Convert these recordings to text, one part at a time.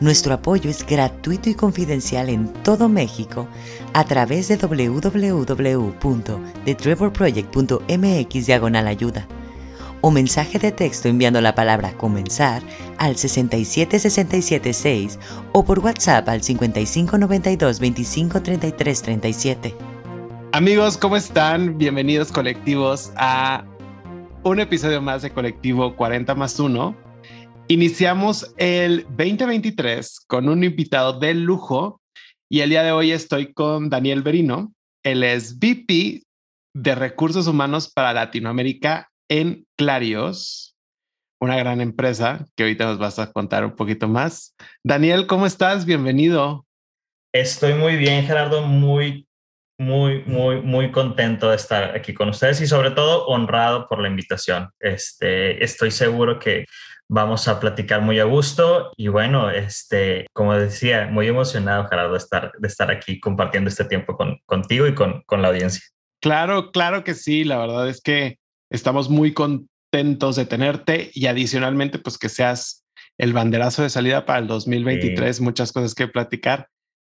nuestro apoyo es gratuito y confidencial en todo México a través de www.thetrevorproject.mx diagonal ayuda o mensaje de texto enviando la palabra comenzar al 67676 o por WhatsApp al 5592 253337. Amigos, ¿cómo están? Bienvenidos colectivos a un episodio más de Colectivo 40 más 1 Iniciamos el 2023 con un invitado de lujo y el día de hoy estoy con Daniel Berino. Él es VP de Recursos Humanos para Latinoamérica en Clarios, una gran empresa que ahorita nos vas a contar un poquito más. Daniel, ¿cómo estás? Bienvenido. Estoy muy bien, Gerardo, muy, muy, muy, muy contento de estar aquí con ustedes y sobre todo honrado por la invitación. Este, estoy seguro que vamos a platicar muy a gusto y bueno, este, como decía, muy emocionado, Gerardo, de estar, de estar aquí compartiendo este tiempo con, contigo y con, con la audiencia. Claro, claro que sí, la verdad es que estamos muy contentos de tenerte y adicionalmente pues que seas el banderazo de salida para el 2023, muchas cosas que platicar.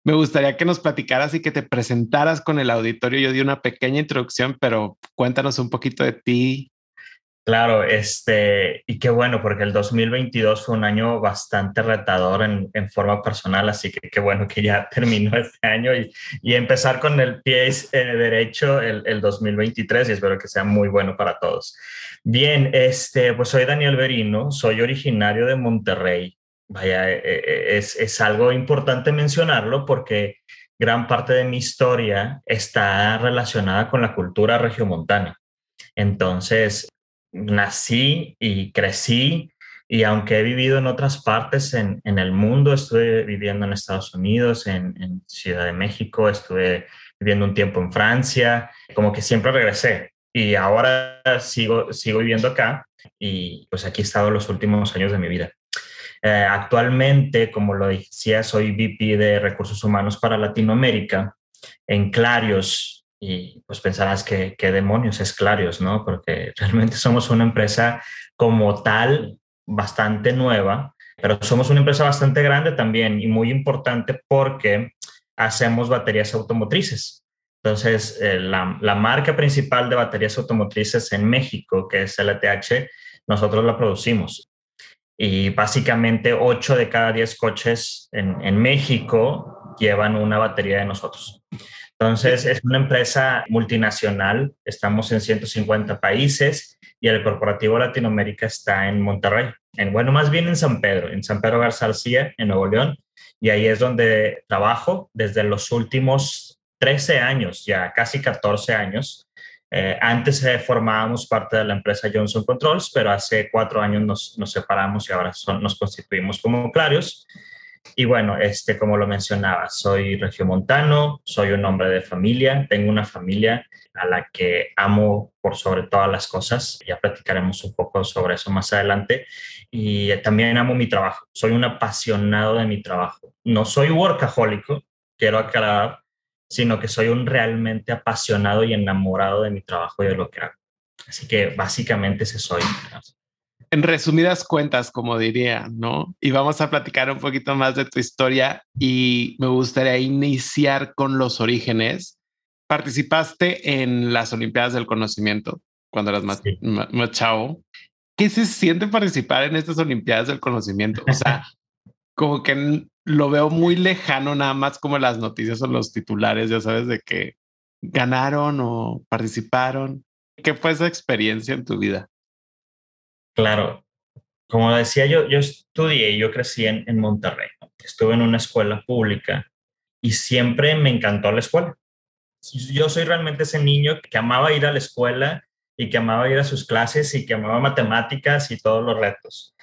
Me gustaría que nos platicaras y que te presentaras con el auditorio. Yo di una pequeña introducción, pero cuéntanos un poquito de ti, Claro, este, y qué bueno, porque el 2022 fue un año bastante retador en, forma personal, así que qué bueno que ya terminó este año y, y empezar con el pie eh, derecho el, el, 2023 y espero que sea muy bueno para todos. Bien, este, pues soy Daniel Berino, soy originario de Monterrey. Vaya, eh, eh, es, es algo importante mencionarlo porque gran parte de mi historia está relacionada con la cultura regiomontana. Entonces, nací y crecí y aunque he vivido en otras partes en, en el mundo, estuve viviendo en Estados Unidos, en, en, Ciudad de México, estuve viviendo un tiempo en Francia, como que siempre regresé y ahora sigo, sigo viviendo acá y pues aquí he estado los últimos años de mi vida. Eh, actualmente, como lo decía, soy VP de Recursos Humanos para Latinoamérica en Clarios, y pues pensarás que qué demonios es Clarios, ¿no? Porque realmente somos una empresa como tal bastante nueva, pero somos una empresa bastante grande también y muy importante porque hacemos baterías automotrices. Entonces, eh, la, la, marca principal de baterías automotrices en México, que es LTH, nosotros la producimos. Y básicamente 8 de cada 10 coches en, en México llevan una batería de nosotros. Entonces, es una empresa multinacional, estamos en 150 países y el corporativo Latinoamérica está en Monterrey, en, bueno, más bien en San Pedro, en San Pedro García, en Nuevo León, y ahí es donde trabajo desde los últimos 13 años, ya casi 14 años. Eh, antes eh, formábamos parte de la empresa Johnson Controls, pero hace cuatro años nos, nos separamos y ahora son, nos constituimos como Clarios. Y bueno, este, como lo mencionaba, soy regiomontano, soy un hombre de familia, tengo una familia a la que amo por sobre todas las cosas. Ya platicaremos un poco sobre eso más adelante. Y también amo mi trabajo. Soy un apasionado de mi trabajo. No soy workahólico, quiero aclarar, sino que soy un realmente apasionado y enamorado de mi trabajo y de lo que hago. Así que básicamente ese soy en resumidas cuentas, como diría, ¿no? Y vamos a platicar un poquito más de tu historia y me gustaría iniciar con los orígenes. Participaste en las Olimpiadas del Conocimiento cuando eras más, más, chavo. ¿Qué se siente participar en estas Olimpiadas del Conocimiento? O sea, como que lo veo muy lejano, nada más como las noticias o los titulares, ya sabes, de que ganaron o participaron. ¿Qué fue esa experiencia en tu vida? Claro, como decía yo, yo estudié, yo crecí en, en Monterrey, estuve en una escuela pública y siempre me encantó la escuela. Yo soy realmente ese niño que amaba ir a la escuela y que amaba ir a sus clases y que amaba matemáticas y todos los retos.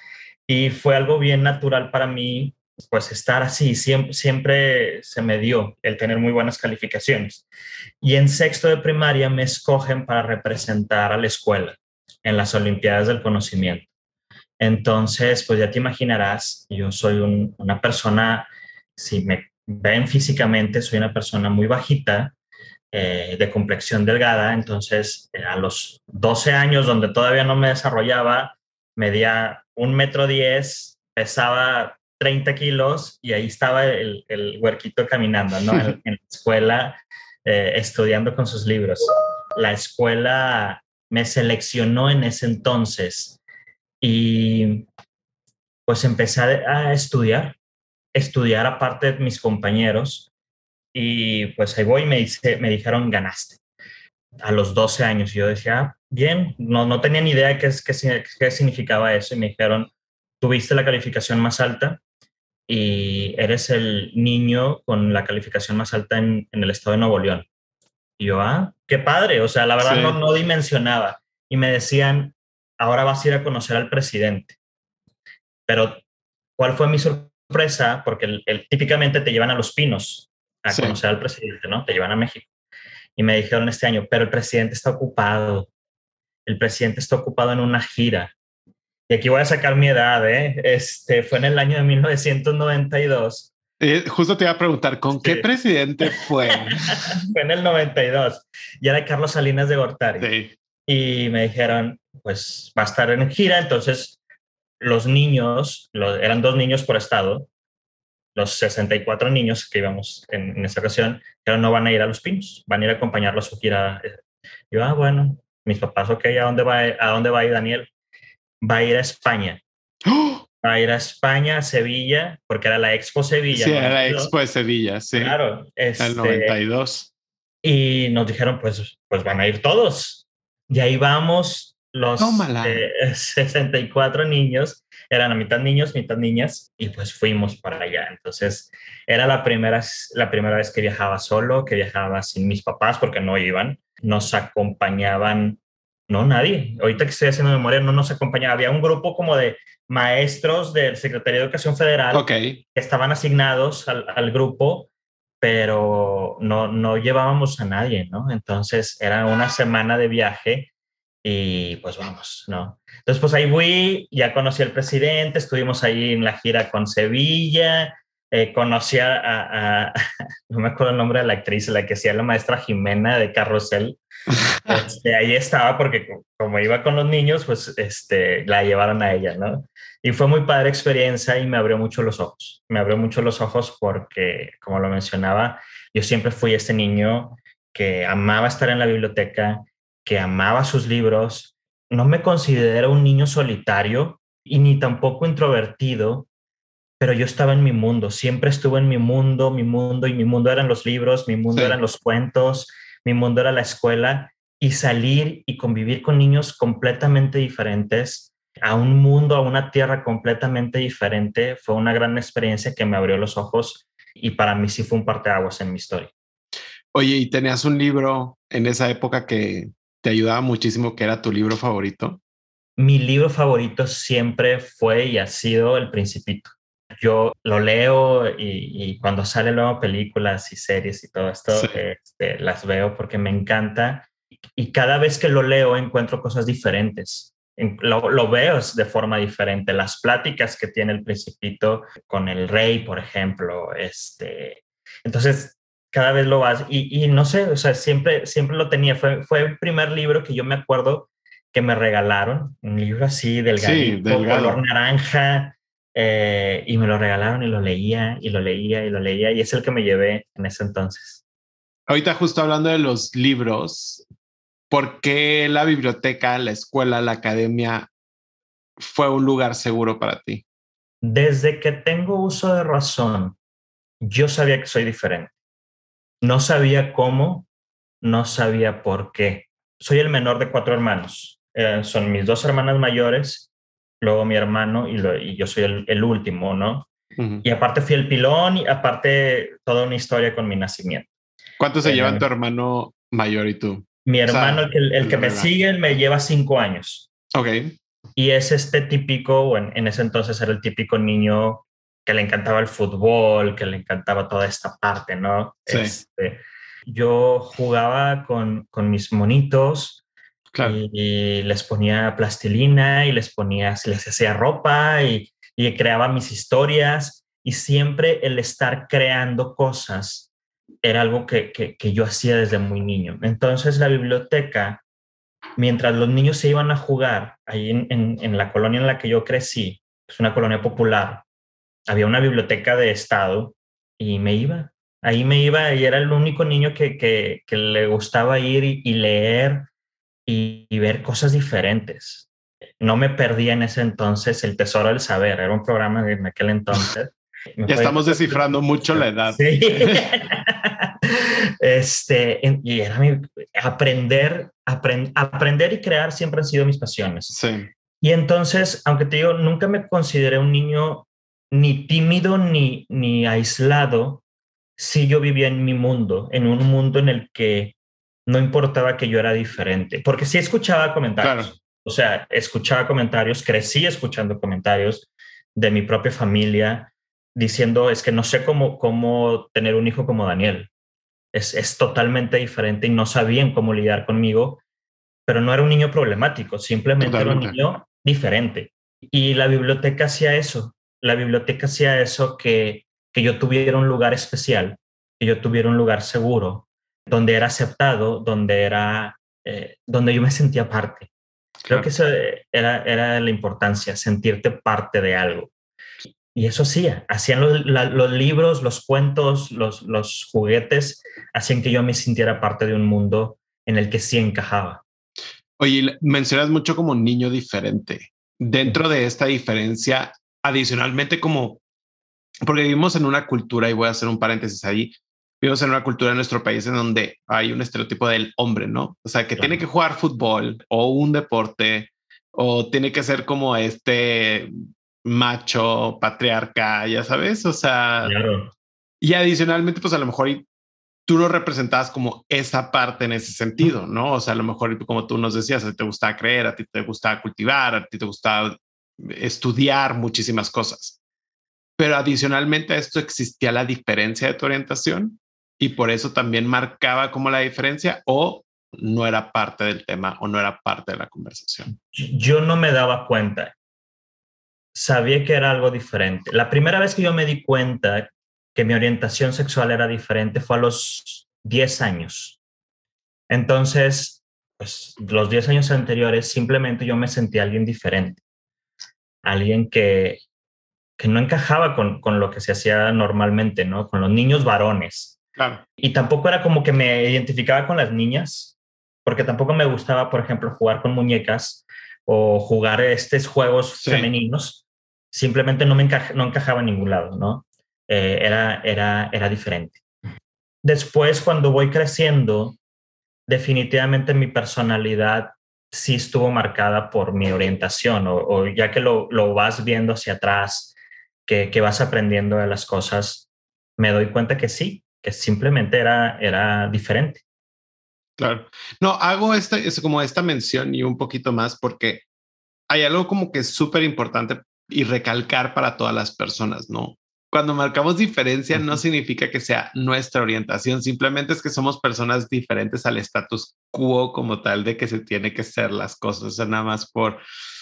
Y fue algo bien natural para mí pues estar así, siempre, siempre se me dio el tener muy buenas calificaciones. Y en sexto de primaria me escogen para representar a la escuela en las Olimpiadas del Conocimiento. Entonces, pues ya te imaginarás, yo soy una persona, si me ven físicamente, soy una persona muy bajita, eh, de complexión delgada, entonces eh, a los 12 años, donde todavía no me desarrollaba, medía un metro diez, pesaba 30 kilos y ahí estaba el, el huerquito caminando, ¿no? En, la escuela, eh, estudiando con sus libros. La escuela me seleccionó en ese entonces y pues empecé a estudiar, estudiar aparte de mis compañeros y pues ahí voy me, me dijeron ganaste a los 12 años. Y yo decía, ah, bien, no, no tenía ni idea de qué, qué, qué significaba eso y me dijeron, tuviste la calificación más alta y eres el niño con la calificación más alta en, el estado de Nuevo León. Y yo, ah, qué padre, o sea, la verdad no, no dimensionaba. Y me decían, ahora vas a ir a conocer al presidente. Pero, ¿cuál fue mi sorpresa? Porque el, típicamente te llevan a Los Pinos a conocer al presidente, ¿no? Te llevan a México. Y me dijeron este año, pero el presidente está ocupado. El presidente está ocupado en una gira y aquí voy a sacar mi edad, ¿eh? Este, fue en el año de 1992. Justo te iba a preguntar, ¿con qué presidente fue? fue en el 92. Y era Carlos Salinas de Gortari. Sí. Y me dijeron, pues va a estar en gira, entonces los niños, eran dos niños por estado, los 64 niños que íbamos en, en esa ocasión, pero no van a ir a Los Pinos, van a ir a acompañarlos a su gira. yo, ah, bueno, mis papás, ok, ¿a dónde va, a dónde va a ir Daniel? va a ir a España. ¡Oh! A ir a España, a Sevilla, porque era la Expo Sevilla. Sí, era la Expo de Sevilla, sí. Claro. Este, el 92. Y nos dijeron, pues, pues van a ir todos. Y ahí vamos los 64 niños, eran a mitad niños, mitad niñas, y pues fuimos para allá. Entonces, era la primera, la primera vez que viajaba solo, que viajaba sin mis papás porque no iban. Nos acompañaban no, nadie. Ahorita que estoy haciendo memoria, no nos acompañaba. Había un grupo como de maestros del Secretaría de Educación Federal que estaban asignados al, grupo, pero no, no llevábamos a nadie, ¿no? Entonces era una semana de viaje y pues vamos, ¿no? Entonces pues ahí fui, ya conocí al presidente, estuvimos ahí en la gira con Sevilla, eh, conocí a, no me acuerdo el nombre de la actriz, la que hacía la maestra Jimena de Carrusel. Este, ahí estaba porque como iba con los niños, pues este, la llevaron a ella, ¿no? Y fue muy padre experiencia y me abrió mucho los ojos. Me abrió mucho los ojos porque, como lo mencionaba, yo siempre fui este niño que amaba estar en la biblioteca, que amaba sus libros. No me considero un niño solitario y ni tampoco introvertido, pero yo estaba en mi mundo, siempre estuve en mi mundo, mi mundo y mi mundo eran los libros, mi mundo eran los cuentos, mi mundo era la escuela y salir y convivir con niños completamente diferentes a un mundo, a una tierra completamente diferente, fue una gran experiencia que me abrió los ojos y para mí sí fue un parteaguas en mi historia. Oye, ¿y tenías un libro en esa época que te ayudaba muchísimo, que era tu libro favorito? Mi libro favorito siempre fue y ha sido El Principito yo lo leo y, cuando salen luego películas y series y todo esto, este, las veo porque me encanta. Y cada vez que lo leo encuentro cosas diferentes. Lo, veo de forma diferente. Las pláticas que tiene el principito con el rey, por ejemplo. Este, entonces, cada vez lo vas. Y, no sé, o sea, siempre, siempre lo tenía. Fue, fue el primer libro que yo me acuerdo que me regalaron. Un libro así, delgadito, sí, color naranja eh, y me lo regalaron y lo leía y lo leía y lo leía y es el que me llevé en ese entonces. Ahorita justo hablando de los libros, ¿por qué la biblioteca, la escuela, la academia fue un lugar seguro para ti? Desde que tengo uso de razón, yo sabía que soy diferente. No sabía cómo, no sabía por qué. Soy el menor de cuatro hermanos. Eh, son mis dos hermanas mayores luego mi hermano y, yo soy el, último, ¿no? Y aparte fui el pilón y aparte toda una historia con mi nacimiento. ¿Cuánto se llevan tu hermano mayor y tú? Mi hermano, el que, me sigue, me lleva cinco años. Ok. Y es este típico, bueno, en ese entonces era el típico niño que le encantaba el fútbol, que le encantaba toda esta parte, ¿no? Este, yo jugaba con, con mis monitos y, les ponía plastilina y les ponía, les hacía ropa y, y creaba mis historias y siempre el estar creando cosas era algo que, que, que, yo hacía desde muy niño. Entonces la biblioteca, mientras los niños se iban a jugar ahí en, en, la colonia en la que yo crecí, es una colonia popular, había una biblioteca de estado y me iba. Ahí me iba y era el único niño que, que, que le gustaba ir y leer y, y, ver cosas diferentes. No me perdía en ese entonces el Tesoro del Saber, era un programa en aquel entonces. ya estamos descifrando mucho la edad. Sí. este, y era mi, aprender, aprend, aprender y crear siempre han sido mis pasiones. Sí. Y entonces, aunque te digo, nunca me consideré un niño ni tímido ni, ni aislado, si yo vivía en mi mundo, en un mundo en el que no importaba que yo era diferente, porque sí escuchaba comentarios. Claro. O sea, escuchaba comentarios, crecí escuchando comentarios de mi propia familia diciendo, es que no sé cómo, cómo tener un hijo como Daniel. Es, es totalmente diferente y no sabían cómo lidiar conmigo, pero no era un niño problemático, simplemente Totalmente. era un niño diferente. Y la biblioteca hacía eso, la biblioteca hacía eso que, que yo tuviera un lugar especial, que yo tuviera un lugar seguro, donde era aceptado, donde era, eh, donde yo me sentía parte. Creo claro. que eso era, era la importancia, sentirte parte de algo. Y eso sí, hacían los, la, los libros, los cuentos, los, los, juguetes, hacían que yo me sintiera parte de un mundo en el que sí encajaba. Oye, mencionas mucho como niño diferente. Dentro de esta diferencia, adicionalmente como, porque vivimos en una cultura, y voy a hacer un paréntesis ahí, vivimos en una cultura en nuestro país en donde hay un estereotipo del hombre, ¿no? O sea, que claro. tiene que jugar fútbol o un deporte o tiene que ser como este macho, patriarca, ya sabes, o sea, claro. y adicionalmente, pues a lo mejor tú no representabas como esa parte en ese sentido, ¿no? O sea, a lo mejor como tú nos decías, a ti te gustaba creer, a ti te gustaba cultivar, a ti te gustaba estudiar muchísimas cosas. Pero adicionalmente a esto existía la diferencia de tu orientación y por eso también marcaba como la diferencia o no era parte del tema o no era parte de la conversación. Yo no me daba cuenta. Sabía que era algo diferente. La primera vez que yo me di cuenta que mi orientación sexual era diferente fue a los 10 años. Entonces, pues los 10 años anteriores simplemente yo me sentía alguien diferente alguien que, que no encajaba con, con, lo que se hacía normalmente, ¿no? Con los niños varones. Claro. Y tampoco era como que me identificaba con las niñas, porque tampoco me gustaba, por ejemplo, jugar con muñecas o jugar estos juegos sí. femeninos. Simplemente no me no encajaba en ningún lado, ¿no? Eh, era, era, era diferente. Después, cuando voy creciendo, definitivamente mi personalidad sí estuvo marcada por mi orientación o, o ya que lo, lo, vas viendo hacia atrás, que, que, vas aprendiendo de las cosas, me doy cuenta que sí, que simplemente era, era diferente. Claro. No, hago esta, es como esta mención y un poquito más porque hay algo como que es súper importante y recalcar para todas las personas, ¿no? cuando marcamos diferencia no significa que sea nuestra orientación, simplemente es que somos personas diferentes al status quo como tal de que se tiene que ser las cosas, o sea, nada más por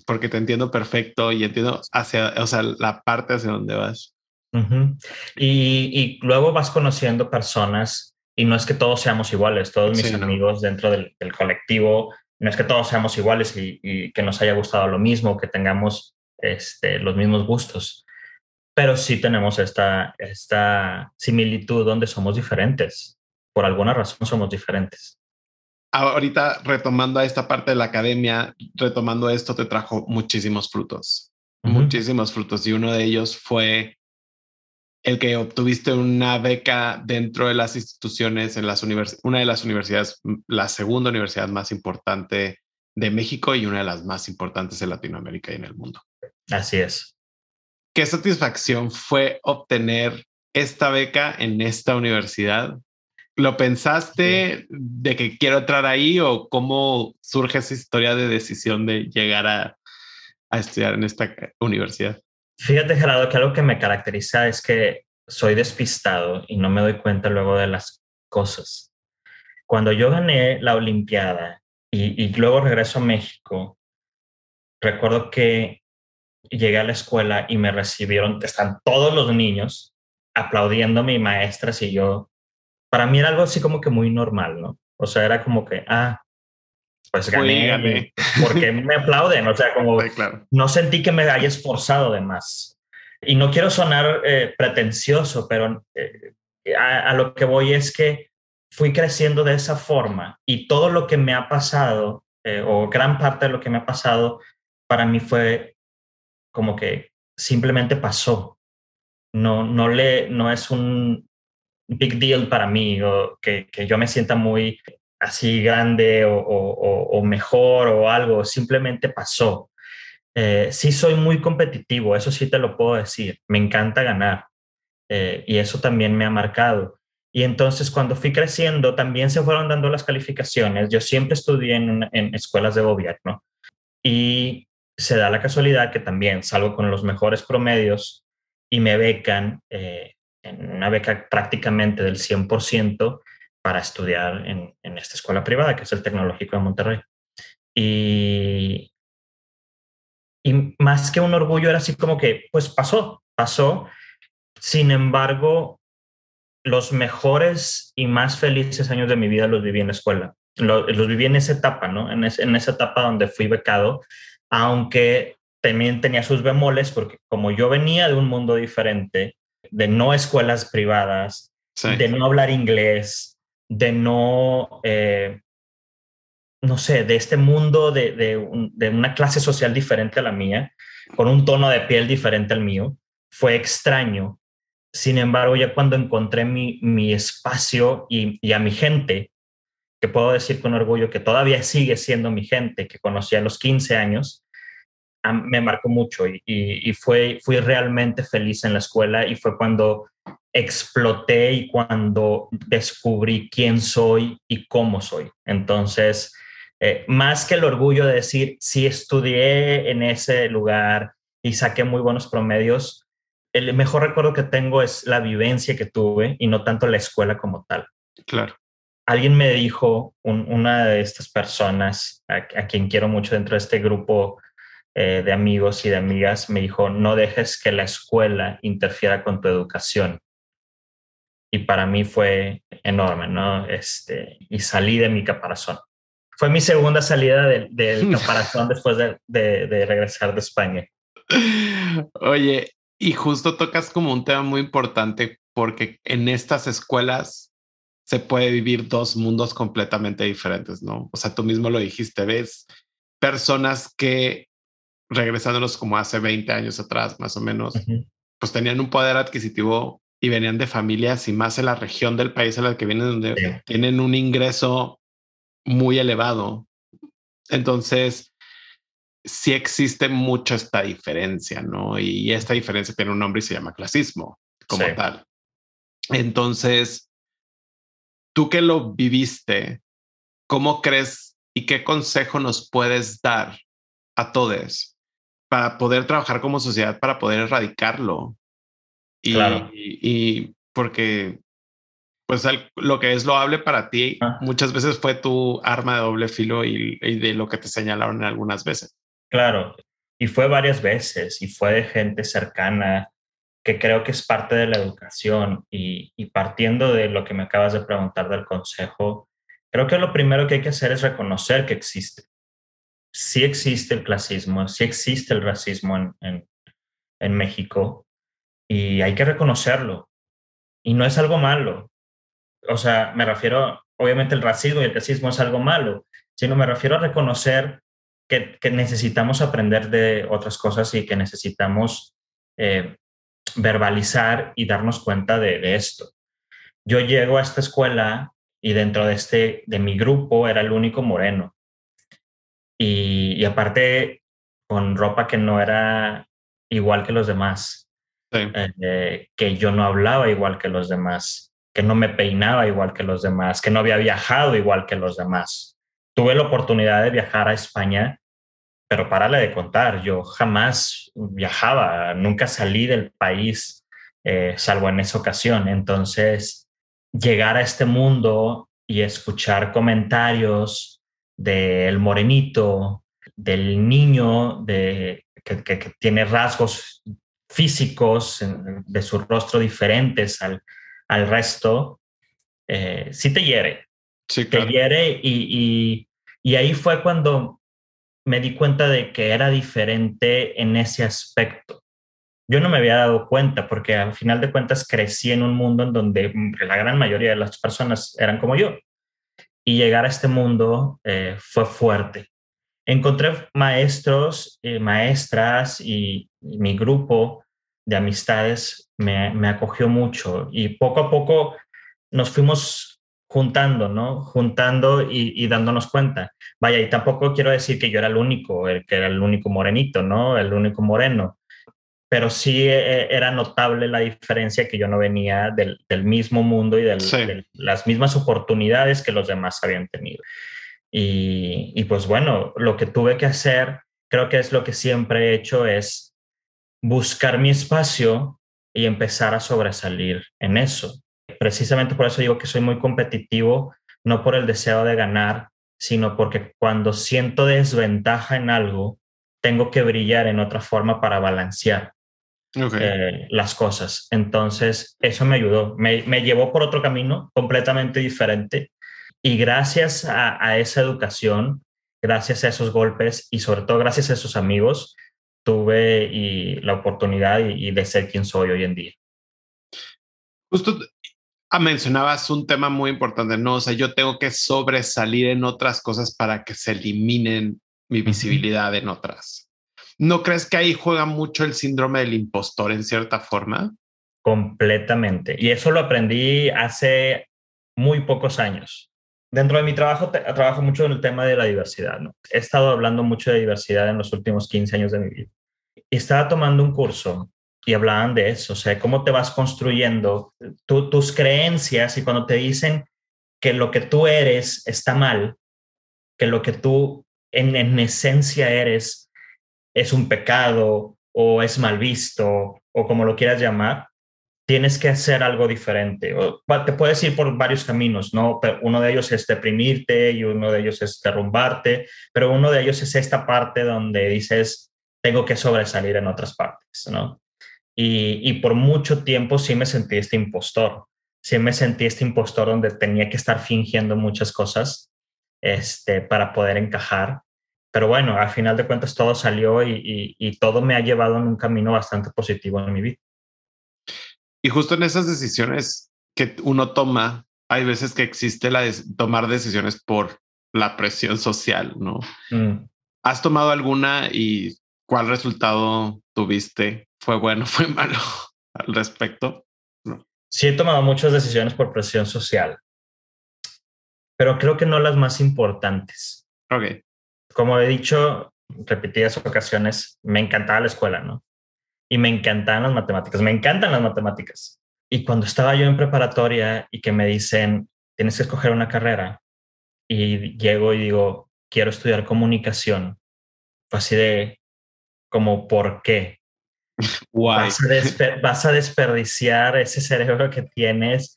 porque te entiendo perfecto y entiendo hacia, o sea, la parte hacia donde vas. Uh -huh. y, y, luego vas conociendo personas y no es que todos seamos iguales, todos mis sí, amigos no. dentro del, del, colectivo, no es que todos seamos iguales y, y, que nos haya gustado lo mismo, que tengamos este, los mismos gustos pero sí tenemos esta, esta similitud donde somos diferentes. Por alguna razón somos diferentes. Ahorita retomando a esta parte de la academia, retomando esto, te trajo muchísimos frutos, uh -huh. muchísimos frutos. Y uno de ellos fue el que obtuviste una beca dentro de las instituciones, en las una de las universidades, la segunda universidad más importante de México y una de las más importantes en Latinoamérica y en el mundo. Así es qué satisfacción fue obtener esta beca en esta universidad. ¿Lo pensaste sí. de que quiero entrar ahí o cómo surge esa historia de decisión de llegar a, a estudiar en esta universidad? Fíjate, Gerardo, que algo que me caracteriza es que soy despistado y no me doy cuenta luego de las cosas. Cuando yo gané la Olimpiada y, y luego regreso a México, recuerdo que llegué a la escuela y me recibieron, están todos los niños aplaudiendo a mi maestra y yo, para mí era algo así como que muy normal, ¿no? O sea, era como que, ah, pues gané, porque me aplauden, o sea, como no sentí que me haya esforzado de más. Y no quiero sonar eh, pretencioso, pero eh, a, lo que voy es que fui creciendo de esa forma y todo lo que me ha pasado, eh, o gran parte de lo que me ha pasado, para mí fue como que simplemente pasó. No, no, le, no es un big deal para mí o que, que yo me sienta muy así grande o, mejor o algo, simplemente pasó. Eh, sí soy muy competitivo, eso sí te lo puedo decir, me encanta ganar eh, y eso también me ha marcado. Y entonces cuando fui creciendo también se fueron dando las calificaciones. Yo siempre estudié en, escuelas de gobierno y se da la casualidad que también salgo con los mejores promedios y me becan eh, en una beca prácticamente del 100% para estudiar en, esta escuela privada, que es el Tecnológico de Monterrey. Y, y más que un orgullo, era así como que, pues pasó, pasó. Sin embargo, los mejores y más felices años de mi vida los viví en la escuela. Los, viví en esa etapa, ¿no? En, en, esa etapa donde fui becado, aunque también tenía sus bemoles, porque como yo venía de un mundo diferente, de no escuelas privadas, de no hablar inglés, de no, eh, no sé, de este mundo de, de, una clase social diferente a la mía, con un tono de piel diferente al mío, fue extraño. Sin embargo, ya cuando encontré mi, mi espacio y, y, a mi gente, que puedo decir con orgullo que todavía sigue siendo mi gente, que conocí a los 15 años, me marcó mucho y, y, fue, fui realmente feliz en la escuela y fue cuando exploté y cuando descubrí quién soy y cómo soy. Entonces, eh, más que el orgullo de decir, sí estudié en ese lugar y saqué muy buenos promedios, el mejor recuerdo que tengo es la vivencia que tuve y no tanto la escuela como tal. Claro. Alguien me dijo, una de estas personas a, quien quiero mucho dentro de este grupo eh, de amigos y de amigas, me dijo, no dejes que la escuela interfiera con tu educación y para mí fue enorme, ¿no? Este, y salí de mi caparazón. Fue mi segunda salida del, caparazón después de, de, regresar de España. Oye, y justo tocas como un tema muy importante porque en estas escuelas se puede vivir dos mundos completamente diferentes, ¿no? O sea, tú mismo lo dijiste, ves personas que regresándonos como hace 20 años atrás, más o menos, pues tenían un poder adquisitivo y venían de familias y más en la región del país a la que vienen donde tienen un ingreso muy elevado. Entonces, sí existe mucho esta diferencia, ¿no? Y esta diferencia tiene un nombre y se llama clasismo como tal. Entonces, tú que lo viviste, ¿cómo crees y qué consejo nos puedes dar a todos para poder trabajar como sociedad, para poder erradicarlo? Y, claro. y, porque pues lo que es loable para ti ah. muchas veces fue tu arma de doble filo y, de lo que te señalaron algunas veces. Claro, y fue varias veces y fue de gente cercana que creo que es parte de la educación y, y partiendo de lo que me acabas de preguntar del consejo, creo que lo primero que hay que hacer es reconocer que existe. Sí existe el clasismo, sí existe el racismo en, en, en México y hay que reconocerlo. Y no es algo malo. O sea, me refiero, obviamente el racismo y el clasismo es algo malo, sino me refiero a reconocer que, necesitamos aprender de otras cosas y que necesitamos eh, verbalizar y darnos cuenta de, esto. Yo llego a esta escuela y dentro de, este, de mi grupo era el único moreno. Y, y aparte con ropa que no era igual que los demás. Eh, que yo no hablaba igual que los demás, que no me peinaba igual que los demás, que no había viajado igual que los demás. Tuve la oportunidad de viajar a España pero párale de contar, yo jamás viajaba, nunca salí del país, eh, salvo en esa ocasión. Entonces, llegar a este mundo y escuchar comentarios del morenito, del niño de, que, tiene rasgos físicos de su rostro diferentes al, al resto, eh, sí te hiere. Sí, Te hiere y, y ahí fue cuando me di cuenta de que era diferente en ese aspecto. Yo no me había dado cuenta porque al final de cuentas crecí en un mundo en donde la gran mayoría de las personas eran como yo. Y llegar a este mundo eh, fue fuerte. Encontré maestros, y maestras y, mi grupo de amistades me, me acogió mucho y poco a poco nos fuimos juntando, ¿no? Juntando y, dándonos cuenta. Vaya, y tampoco quiero decir que yo era el único, el que era el único morenito, ¿no? El único moreno. Pero sí eh, eh, era notable la diferencia que yo no venía del, mismo mundo y de las mismas oportunidades que los demás habían tenido. Y, y pues bueno, lo que tuve que hacer, creo que es lo que siempre he hecho, es buscar mi espacio y empezar a sobresalir en eso precisamente por eso digo que soy muy competitivo, no por el deseo de ganar, sino porque cuando siento desventaja en algo, tengo que brillar en otra forma para balancear eh, las cosas. Entonces, eso me ayudó, me, llevó por otro camino completamente diferente. Y gracias a, esa educación, gracias a esos golpes y sobre todo gracias a esos amigos, tuve y la oportunidad y, de ser quien soy hoy en día. Justo Ah, mencionabas un tema muy importante, ¿no? O sea, yo tengo que sobresalir en otras cosas para que se eliminen mi visibilidad en otras. ¿No crees que ahí juega mucho el síndrome del impostor en cierta forma? Completamente. Y eso lo aprendí hace muy pocos años. Dentro de mi trabajo, trabajo mucho en el tema de la diversidad. ¿no? He estado hablando mucho de diversidad en los últimos 15 años de mi vida. Y estaba tomando un curso y hablaban de eso, o sea, cómo te vas construyendo tus creencias y cuando te dicen que lo que tú eres está mal, que lo que tú en, en esencia eres es un pecado o es mal visto o como lo quieras llamar, tienes que hacer algo diferente. O, te puedes ir por varios caminos, ¿no? Pero uno de ellos es deprimirte y uno de ellos es derrumbarte, pero uno de ellos es esta parte donde dices, tengo que sobresalir en otras partes, ¿no? Y, por mucho tiempo sí me sentí este impostor, sí me sentí este impostor donde tenía que estar fingiendo muchas cosas este, para poder encajar. Pero bueno, al final de cuentas todo salió y, y todo me ha llevado en un camino bastante positivo en mi vida. Y justo en esas decisiones que uno toma, hay veces que existe la de tomar decisiones por la presión social, ¿no? Mm. ¿Has tomado alguna y cuál resultado tuviste fue bueno, fue malo al respecto. Sí, he tomado muchas decisiones por presión social, pero creo que no las más importantes. Ok. Como he dicho repetidas ocasiones, me encantaba la escuela, ¿no? Y me encantaban las matemáticas, me encantan las matemáticas. Y cuando estaba yo en preparatoria y que me dicen, tienes que escoger una carrera, y llego y digo, quiero estudiar comunicación, fue así de, como, ¿por qué? Vas a, desperdiciar ese cerebro que tienes.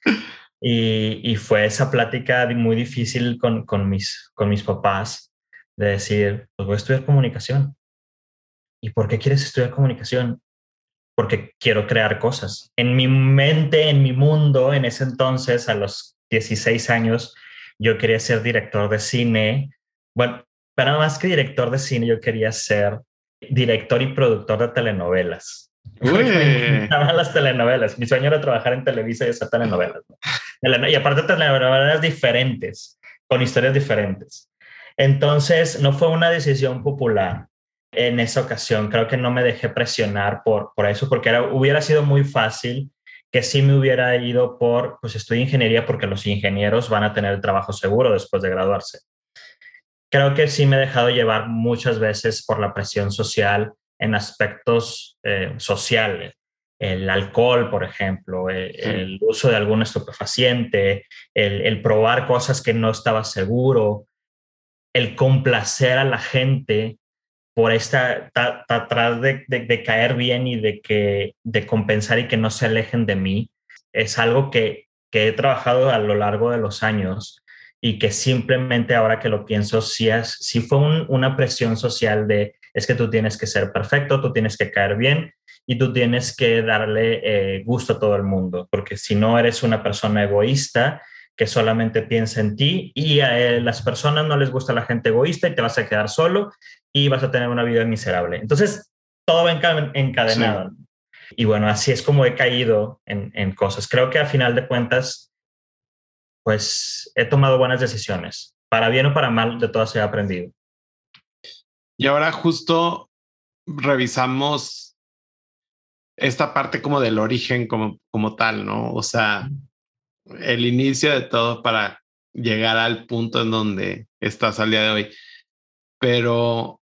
Y, fue esa plática muy difícil con, con, mis, con mis papás de decir, pues voy a estudiar comunicación. ¿Y por qué quieres estudiar comunicación? Porque quiero crear cosas. En mi mente, en mi mundo, en ese entonces, a los 16 años, yo quería ser director de cine. Bueno, pero más que director de cine, yo quería ser director y productor de telenovelas. Me las telenovelas. Mi sueño era trabajar en Televisa y hacer telenovelas. Y aparte telenovelas diferentes, con historias diferentes. Entonces, no fue una decisión popular en esa ocasión. Creo que no me dejé presionar por, por eso, porque era, hubiera sido muy fácil que sí me hubiera ido por, pues estudio ingeniería porque los ingenieros van a tener el trabajo seguro después de graduarse creo que sí me he dejado llevar muchas veces por la presión social en aspectos eh, sociales. El alcohol, por ejemplo, eh, el, uso de algún estupefaciente, el, probar cosas que no estaba seguro, el complacer a la gente por esta, atrás de, de, caer bien y de, que, de compensar y que no se alejen de mí, es algo que, que he trabajado a lo largo de los años y que simplemente ahora que lo pienso, sí, es, sí fue una presión social de, es que tú tienes que ser perfecto, tú tienes que caer bien y tú tienes que darle eh, gusto a todo el mundo, porque si no eres una persona egoísta que solamente piensa en ti y a eh, las personas no les gusta la gente egoísta y te vas a quedar solo y vas a tener una vida miserable. Entonces, todo va encadenado. Y bueno, así es como he caído en, en cosas. Creo que a final de cuentas, pues he tomado buenas decisiones. Para bien o para mal, de todas he aprendido. Y ahora justo revisamos esta parte como del origen como, como tal, ¿no? O sea, el inicio de todo para llegar al punto en donde estás al día de hoy. Pero,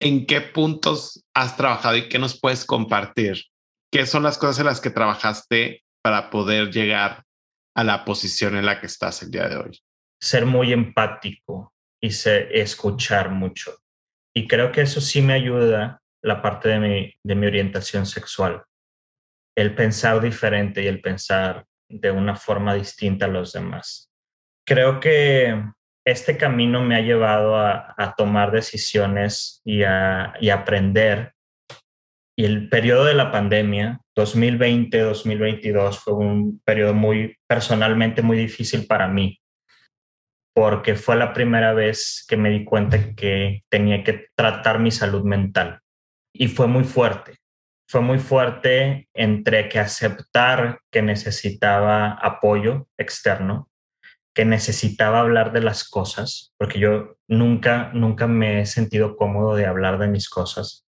¿en qué puntos has trabajado y qué nos puedes compartir? ¿Qué son las cosas en las que trabajaste para poder llegar a la posición en la que estás el día de hoy? Ser muy empático y escuchar mucho. Y creo que eso sí me ayuda la parte de mi, de mi orientación sexual. El pensar diferente y el pensar de una forma distinta a los demás. Creo que este camino me ha llevado a, tomar decisiones y a y aprender. Y el periodo de la pandemia, 2020-2022, fue un periodo muy personalmente muy difícil para mí, porque fue la primera vez que me di cuenta que tenía que tratar mi salud mental. Y fue muy fuerte fue muy fuerte entre que aceptar que necesitaba apoyo externo, que necesitaba hablar de las cosas, porque yo nunca, nunca me he sentido cómodo de hablar de mis cosas,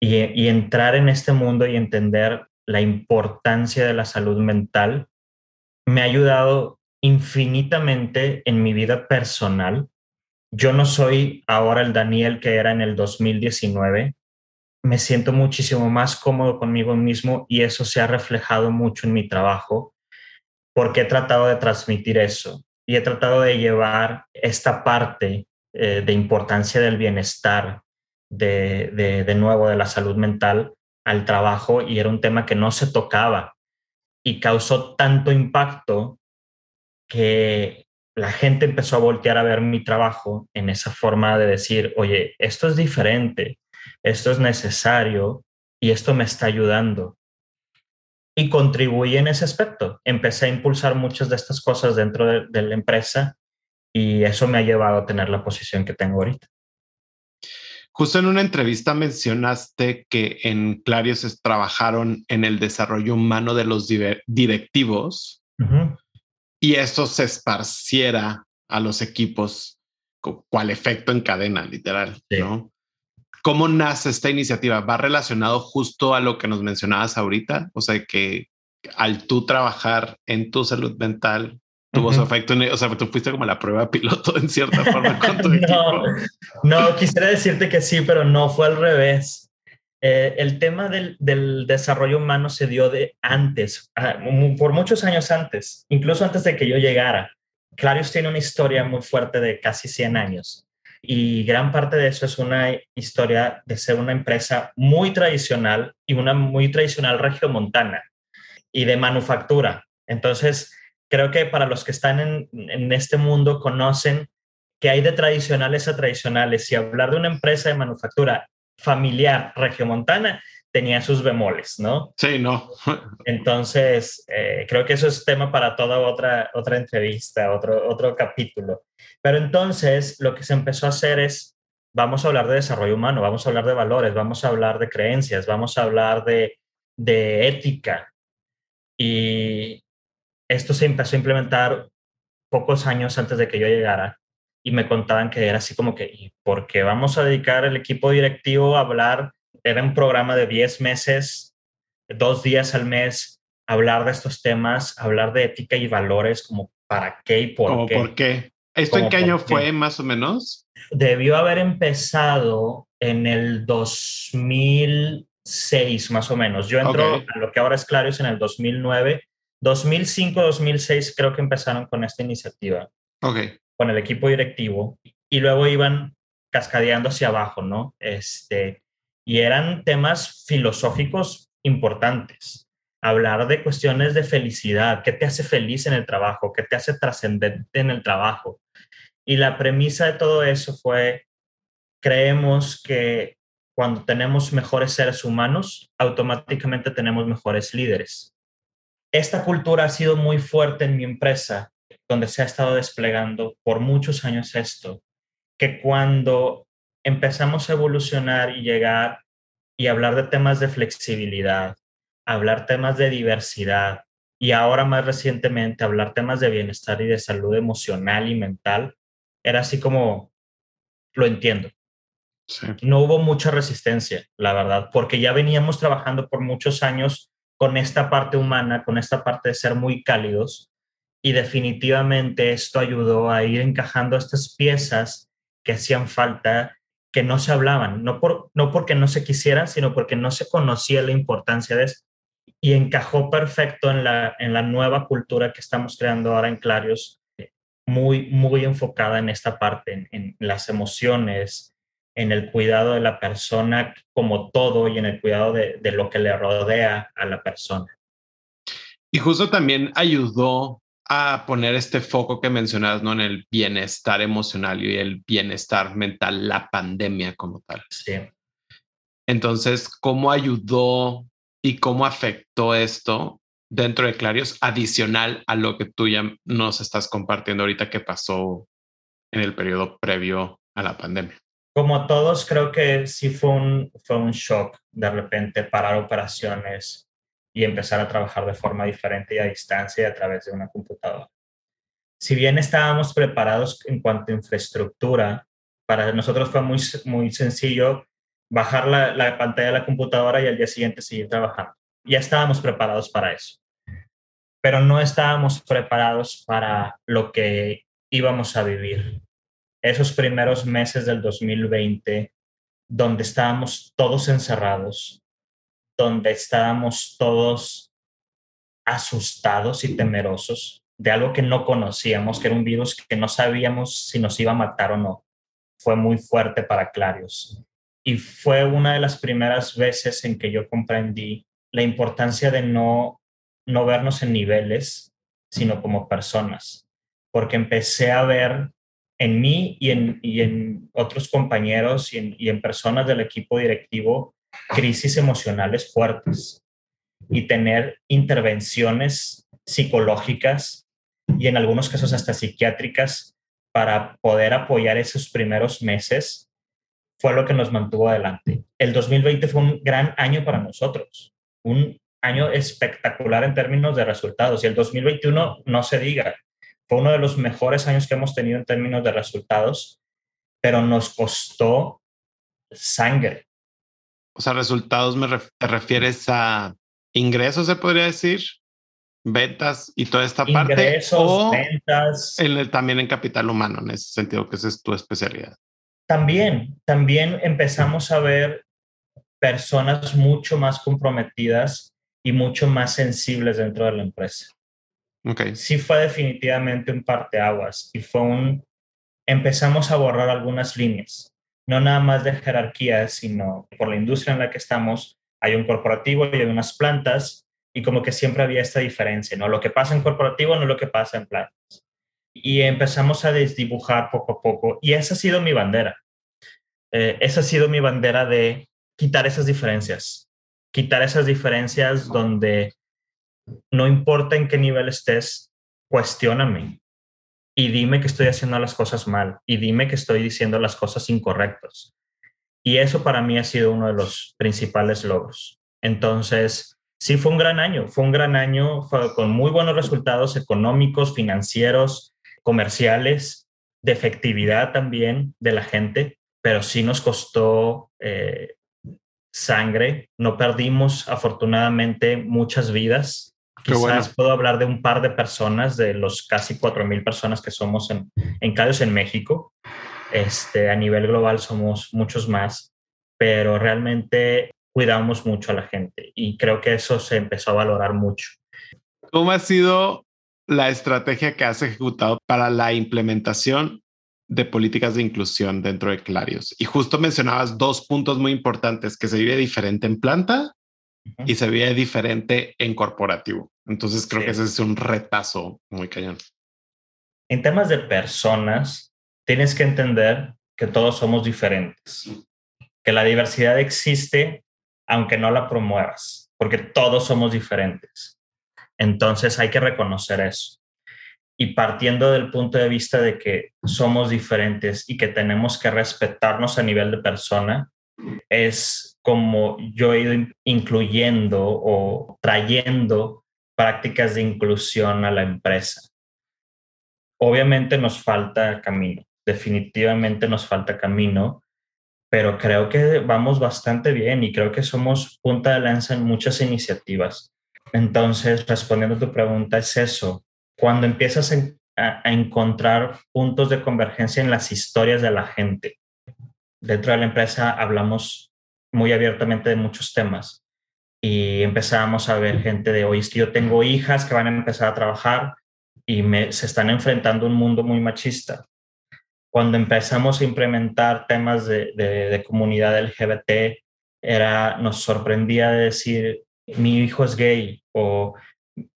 y, entrar en este mundo y entender la importancia de la salud mental me ha ayudado infinitamente en mi vida personal. Yo no soy ahora el Daniel que era en el 2019, me siento muchísimo más cómodo conmigo mismo y eso se ha reflejado mucho en mi trabajo porque he tratado de transmitir eso y he tratado de llevar esta parte eh, de importancia del bienestar, de, de, de nuevo, de la salud mental al trabajo y era un tema que no se tocaba y causó tanto impacto que la gente empezó a voltear a ver mi trabajo en esa forma de decir, oye, esto es diferente, esto es necesario y esto me está ayudando. Y contribuí en ese aspecto. Empecé a impulsar muchas de estas cosas dentro de, la empresa y eso me ha llevado a tener la posición que tengo ahorita. Justo en una entrevista mencionaste que en Clarios trabajaron en el desarrollo humano de los directivos y esto se esparciera a los equipos, cual efecto en cadena, literal, ¿no? ¿Cómo nace esta iniciativa? ¿Va relacionado justo a lo que nos mencionabas ahorita? O sea, que al tú trabajar en tu salud mental, tuvo su efecto. o sea, tú fuiste como la prueba piloto en cierta forma con tu equipo. No, quisiera decirte que sí, pero no fue al revés. Eh, el tema del, del, desarrollo humano se dio de antes, ah, por muchos años antes, incluso antes de que yo llegara. Clarios tiene una historia muy fuerte de casi 100 años. Y gran parte de eso es una historia de ser una empresa muy tradicional y una muy tradicional regiomontana y de manufactura. Entonces, creo que para los que están en, en este mundo conocen que hay de tradicionales a tradicionales. Y hablar de una empresa de manufactura familiar regiomontana tenía sus bemoles, ¿no? Sí, no. Entonces, eh, creo que eso es tema para toda otra, otra entrevista, otro, otro capítulo. Pero entonces, lo que se empezó a hacer es, vamos a hablar de desarrollo humano, vamos a hablar de valores, vamos a hablar de creencias, vamos a hablar de, de ética. Y esto se empezó a implementar pocos años antes de que yo llegara y me contaban que era así como que, ¿y por qué vamos a dedicar el equipo directivo a hablar era un programa de 10 meses, dos días al mes, hablar de estos temas, hablar de ética y valores, como para qué y por qué. por qué. ¿Esto en qué año fue más o menos? Debió haber empezado en el 2006 más o menos. Yo entro a lo que ahora es Clarios en el 2009. 2005, 2006 creo que empezaron con esta iniciativa. Con el equipo directivo. Y luego iban cascadeando hacia abajo, ¿no? Este, y eran temas filosóficos importantes. Hablar de cuestiones de felicidad, qué te hace feliz en el trabajo, qué te hace trascendente en el trabajo. Y la premisa de todo eso fue, creemos que cuando tenemos mejores seres humanos, automáticamente tenemos mejores líderes. Esta cultura ha sido muy fuerte en mi empresa, donde se ha estado desplegando por muchos años esto, que cuando empezamos a evolucionar y llegar y hablar de temas de flexibilidad, hablar temas de diversidad y ahora más recientemente hablar temas de bienestar y de salud emocional y mental, era así como, lo entiendo, no hubo mucha resistencia, la verdad, porque ya veníamos trabajando por muchos años con esta parte humana, con esta parte de ser muy cálidos y definitivamente esto ayudó a ir encajando estas piezas que hacían falta, que no se hablaban, no, por, no porque no se quisieran, sino porque no se conocía la importancia de esto. Y encajó perfecto en la, en la nueva cultura que estamos creando ahora en Clarios, muy, muy enfocada en esta parte, en, en las emociones, en el cuidado de la persona como todo y en el cuidado de, lo que le rodea a la persona. Y justo también ayudó a poner este foco que mencionas, ¿no? En el bienestar emocional y el bienestar mental, la pandemia como tal. Sí. Entonces, ¿cómo ayudó y cómo afectó esto dentro de Clarios, adicional a lo que tú ya nos estás compartiendo ahorita que pasó en el periodo previo a la pandemia? como todos, creo que sí fue un, fue un shock de repente parar operaciones y empezar a trabajar de forma diferente y a distancia y a través de una computadora. Si bien estábamos preparados en cuanto a infraestructura, para nosotros fue muy, muy sencillo bajar la, la pantalla de la computadora y al día siguiente seguir trabajando. Ya estábamos preparados para eso, pero no estábamos preparados para lo que íbamos a vivir esos primeros meses del 2020, donde estábamos todos encerrados, donde estábamos todos asustados y temerosos de algo que no conocíamos, que era un virus que no sabíamos si nos iba a matar o no. Fue muy fuerte para Clarios. Y fue una de las primeras veces en que yo comprendí la importancia de no, no vernos en niveles, sino como personas, porque empecé a ver en mí y en, y en otros compañeros y en, y en personas del equipo directivo crisis emocionales fuertes y tener intervenciones psicológicas y en algunos casos hasta psiquiátricas para poder apoyar esos primeros meses fue lo que nos mantuvo adelante. El 2020 fue un gran año para nosotros, un año espectacular en términos de resultados y el 2021 no se diga, fue uno de los mejores años que hemos tenido en términos de resultados, pero nos costó sangre. O sea, resultados me te refieres a ingresos, se podría decir, ventas y toda esta parte. Ingresos, ventas. también en capital humano, en ese sentido, que esa es tu especialidad. También, también empezamos a ver personas mucho más comprometidas y mucho más sensibles dentro de la empresa. Sí fue definitivamente un parteaguas y fue un... Empezamos a borrar algunas líneas, no nada más de jerarquía, sino por la industria en la que estamos, hay un corporativo y hay unas plantas y como que siempre había esta diferencia, ¿no? Lo que pasa en corporativo no lo que pasa en plantas. Y empezamos a desdibujar poco a poco y esa ha sido mi bandera. Eh, esa ha sido mi bandera de quitar esas diferencias, quitar esas diferencias donde no importa en qué nivel estés, cuestióname y dime que estoy haciendo las cosas mal y dime que estoy diciendo las cosas incorrectas. Y eso para mí ha sido uno de los principales logros. Entonces, sí fue un gran año, fue un gran año con muy buenos resultados económicos, financieros, comerciales, de efectividad también de la gente, pero sí nos costó eh, sangre, no perdimos afortunadamente muchas vidas, Quizás puedo hablar de un par de personas, de los casi 4.000 personas que somos en, en en México. Este, a nivel global somos muchos más, pero realmente cuidamos mucho a la gente y creo que eso se empezó a valorar mucho. ¿Cómo ha sido la estrategia que has ejecutado para la implementación de políticas de inclusión dentro de Clarios. Y justo mencionabas dos puntos muy importantes, que se vive diferente en planta y se vive diferente en corporativo. Entonces creo que ese es un retazo muy cañón. En temas de personas, tienes que entender que todos somos diferentes, que la diversidad existe aunque no la promuevas, porque todos somos diferentes. Entonces hay que reconocer eso. Y partiendo del punto de vista de que somos diferentes y que tenemos que respetarnos a nivel de persona, es como yo he ido incluyendo o trayendo prácticas de inclusión a la empresa. Obviamente nos falta camino, definitivamente nos falta camino, pero creo que vamos bastante bien y creo que somos punta de lanza en muchas iniciativas. Entonces, respondiendo a tu pregunta, es eso. Cuando empiezas a, a encontrar puntos de convergencia en las historias de la gente, dentro de la empresa hablamos muy abiertamente de muchos temas y empezamos a ver gente de hoy, es que yo tengo hijas que van a empezar a trabajar y se están enfrentando a un mundo muy machista. Cuando empezamos a implementar temas de, comunidad LGBT, era, nos sorprendía de decir, mi hijo es gay o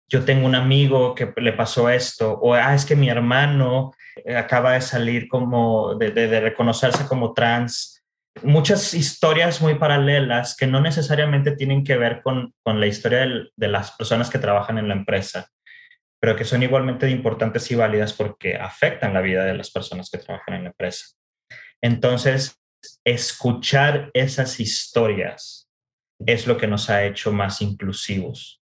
yo tengo un amigo que le pasó esto o ah, es que mi hermano acaba de salir como de, de reconocerse como trans muchas historias muy paralelas que no necesariamente tienen que ver con, con la historia de, las personas que trabajan en la empresa, pero que son igualmente importantes y válidas porque afectan la vida de las personas que trabajan en la empresa. Entonces, escuchar esas historias es lo que nos ha hecho más inclusivos.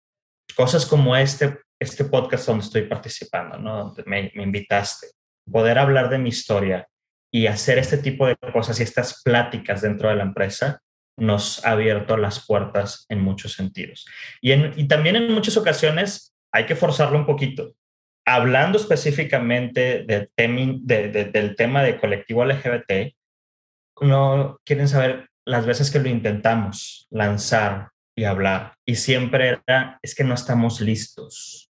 Cosas como este, este podcast donde estoy participando, ¿no? donde me, me invitaste. Poder hablar de mi historia y hacer este tipo de cosas y estas pláticas dentro de la empresa nos ha abierto las puertas en muchos sentidos. Y, en, y también en muchas ocasiones hay que forzarlo un poquito. Hablando específicamente de, del tema de colectivo LGBT, no quieren saber las veces que lo intentamos lanzar y hablar. Y siempre era, es que no estamos listos.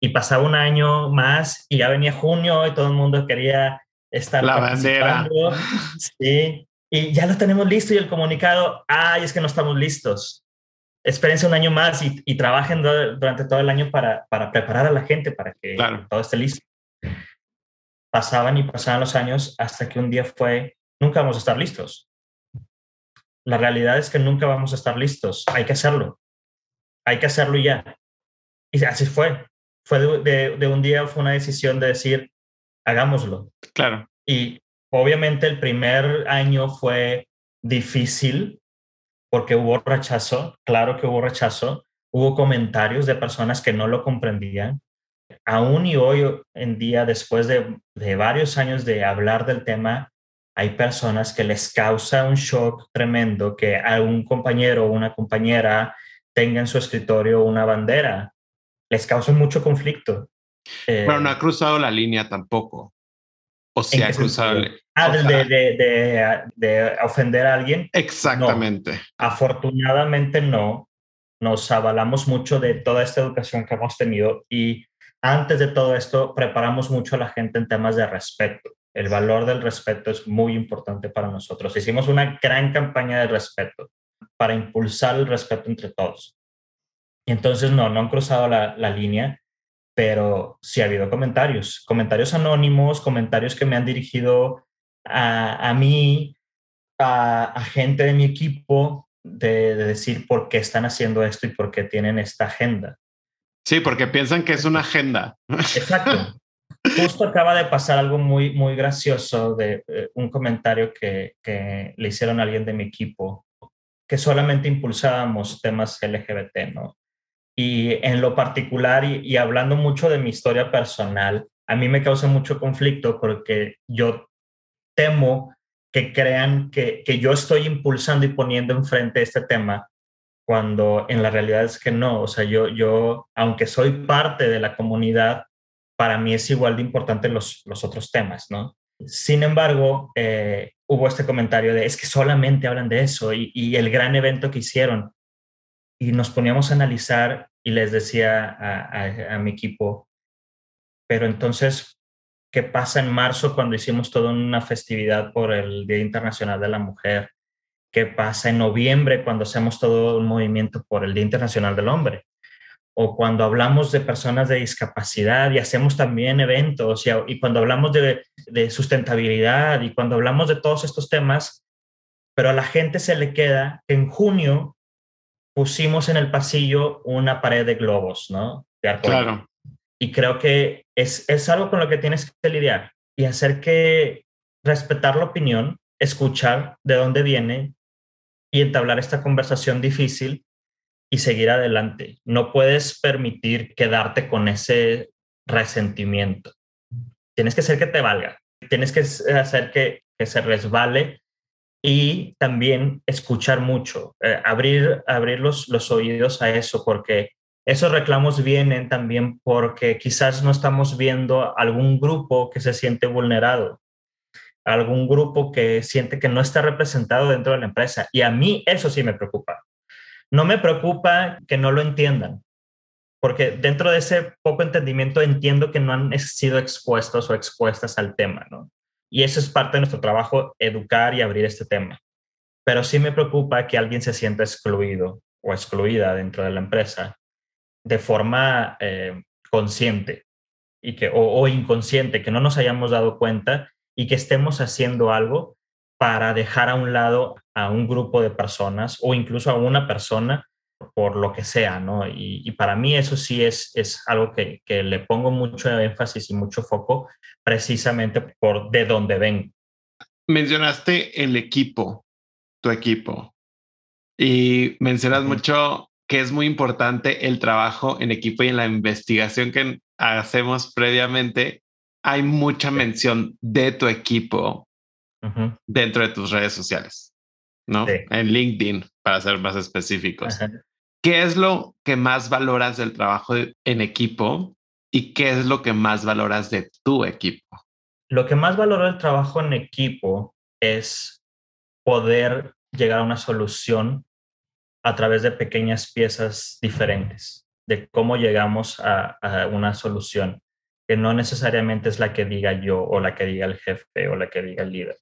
Y pasaba un año más y ya venía junio y todo el mundo quería estar la bandera. Sí, y ya lo tenemos listo y el comunicado, ay, es que no estamos listos. Espérense un año más y, y trabajen durante todo el año para, para, preparar a la gente para que claro. todo esté listo. Pasaban y pasaban los años hasta que un día fue, nunca vamos a estar listos. La realidad es que nunca vamos a estar listos. Hay que hacerlo. Hay que hacerlo ya. Y así fue. Fue de, de, de un día, fue una decisión de decir, hagámoslo. Claro. Y obviamente el primer año fue difícil porque hubo rechazo, claro que hubo rechazo, hubo comentarios de personas que no lo comprendían. Aún y hoy en día, después de, de varios años de hablar del tema, hay personas que les causa un shock tremendo que a un compañero o una compañera tenga en su escritorio una bandera. Les causa mucho conflicto. Eh, Pero no ha cruzado la línea tampoco. O sea, ha cruzado. Ah, de, de, de, de, ofender a alguien. Exactamente. No. Afortunadamente no. Nos avalamos mucho de toda esta educación que hemos tenido y antes de todo esto preparamos mucho a la gente en temas de respeto. El valor del respeto es muy importante para nosotros. Hicimos una gran campaña de respeto para impulsar el respeto entre todos. Y entonces no, no han cruzado la, la línea pero sí ha habido comentarios, comentarios anónimos, comentarios que me han dirigido a, a mí, a, a, gente de mi equipo, de, de, decir por qué están haciendo esto y por qué tienen esta agenda. Sí, porque piensan que es una agenda. Exacto. Justo acaba de pasar algo muy, muy gracioso de eh, un comentario que, que le hicieron a alguien de mi equipo, que solamente impulsábamos temas LGBT, ¿no? Y en lo particular, y, y, hablando mucho de mi historia personal, a mí me causa mucho conflicto porque yo temo que crean que, que yo estoy impulsando y poniendo enfrente este tema, cuando en la realidad es que no. O sea, yo, yo aunque soy parte de la comunidad, para mí es igual de importante los, los otros temas, ¿no? Sin embargo, eh, hubo este comentario de, es que solamente hablan de eso y, y el gran evento que hicieron y nos poníamos a analizar y les decía a, mi equipo, pero entonces, qué pasa en marzo cuando hicimos toda una festividad por el Día Internacional de la Mujer, qué pasa en noviembre cuando hacemos todo un movimiento por el Día Internacional del Hombre, o cuando hablamos de personas de discapacidad y hacemos también eventos, y, cuando hablamos de, de sustentabilidad y cuando hablamos de todos estos temas, pero a la gente se le queda que en junio pusimos en el pasillo una pared de globos, ¿no? De claro. Y creo que es, es algo con lo que tienes que lidiar y hacer que respetar la opinión, escuchar de dónde viene y entablar esta conversación difícil y seguir adelante. No puedes permitir quedarte con ese resentimiento. Tienes que hacer que te valga. Tienes que hacer que, que se resbale y también escuchar mucho, eh, abrir, abrir los, los oídos a eso, porque esos reclamos vienen también porque quizás no estamos viendo algún grupo que se siente vulnerado, algún grupo que siente que no está representado dentro de la empresa. Y a mí eso sí me preocupa. No me preocupa que no lo entiendan, porque dentro de ese poco entendimiento entiendo que no han sido expuestos o expuestas al tema, ¿no? Y eso es parte de nuestro trabajo, educar y abrir este tema. Pero sí me preocupa que alguien se sienta excluido o excluida dentro de la empresa de forma eh, consciente y que, o, inconsciente, que no nos hayamos dado cuenta y que estemos haciendo algo para dejar a un lado a un grupo de personas o incluso a una persona por lo que sea, ¿no? Y, para mí eso sí es, es algo que, que, le pongo mucho énfasis y mucho foco precisamente por de dónde ven. Mencionaste el equipo, tu equipo, y mencionas mucho que es muy importante el trabajo en equipo y en la investigación que hacemos previamente. Hay mucha mención de tu equipo dentro de tus redes sociales, ¿no? En LinkedIn, para ser más específicos. ¿Qué es lo que más valoras del trabajo en equipo y qué es lo que más valoras de tu equipo? Lo que más valoro del trabajo en equipo es poder llegar a una solución a través de pequeñas piezas diferentes, de cómo llegamos a, una solución, que no necesariamente es la que diga yo o la que diga el jefe o la que diga el líder,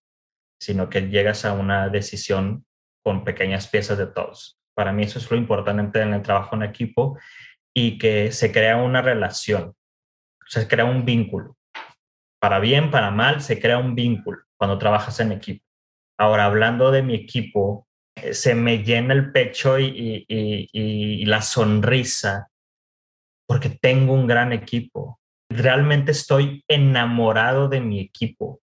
sino que llegas a una decisión con pequeñas piezas de todos. Para mí eso es lo importante en el trabajo en equipo y que se crea una relación, se crea un vínculo. Para bien, para mal, se crea un vínculo cuando trabajas en equipo. Ahora, hablando de mi equipo, eh, se me llena el pecho y, la sonrisa porque tengo un gran equipo. Realmente estoy enamorado de mi equipo.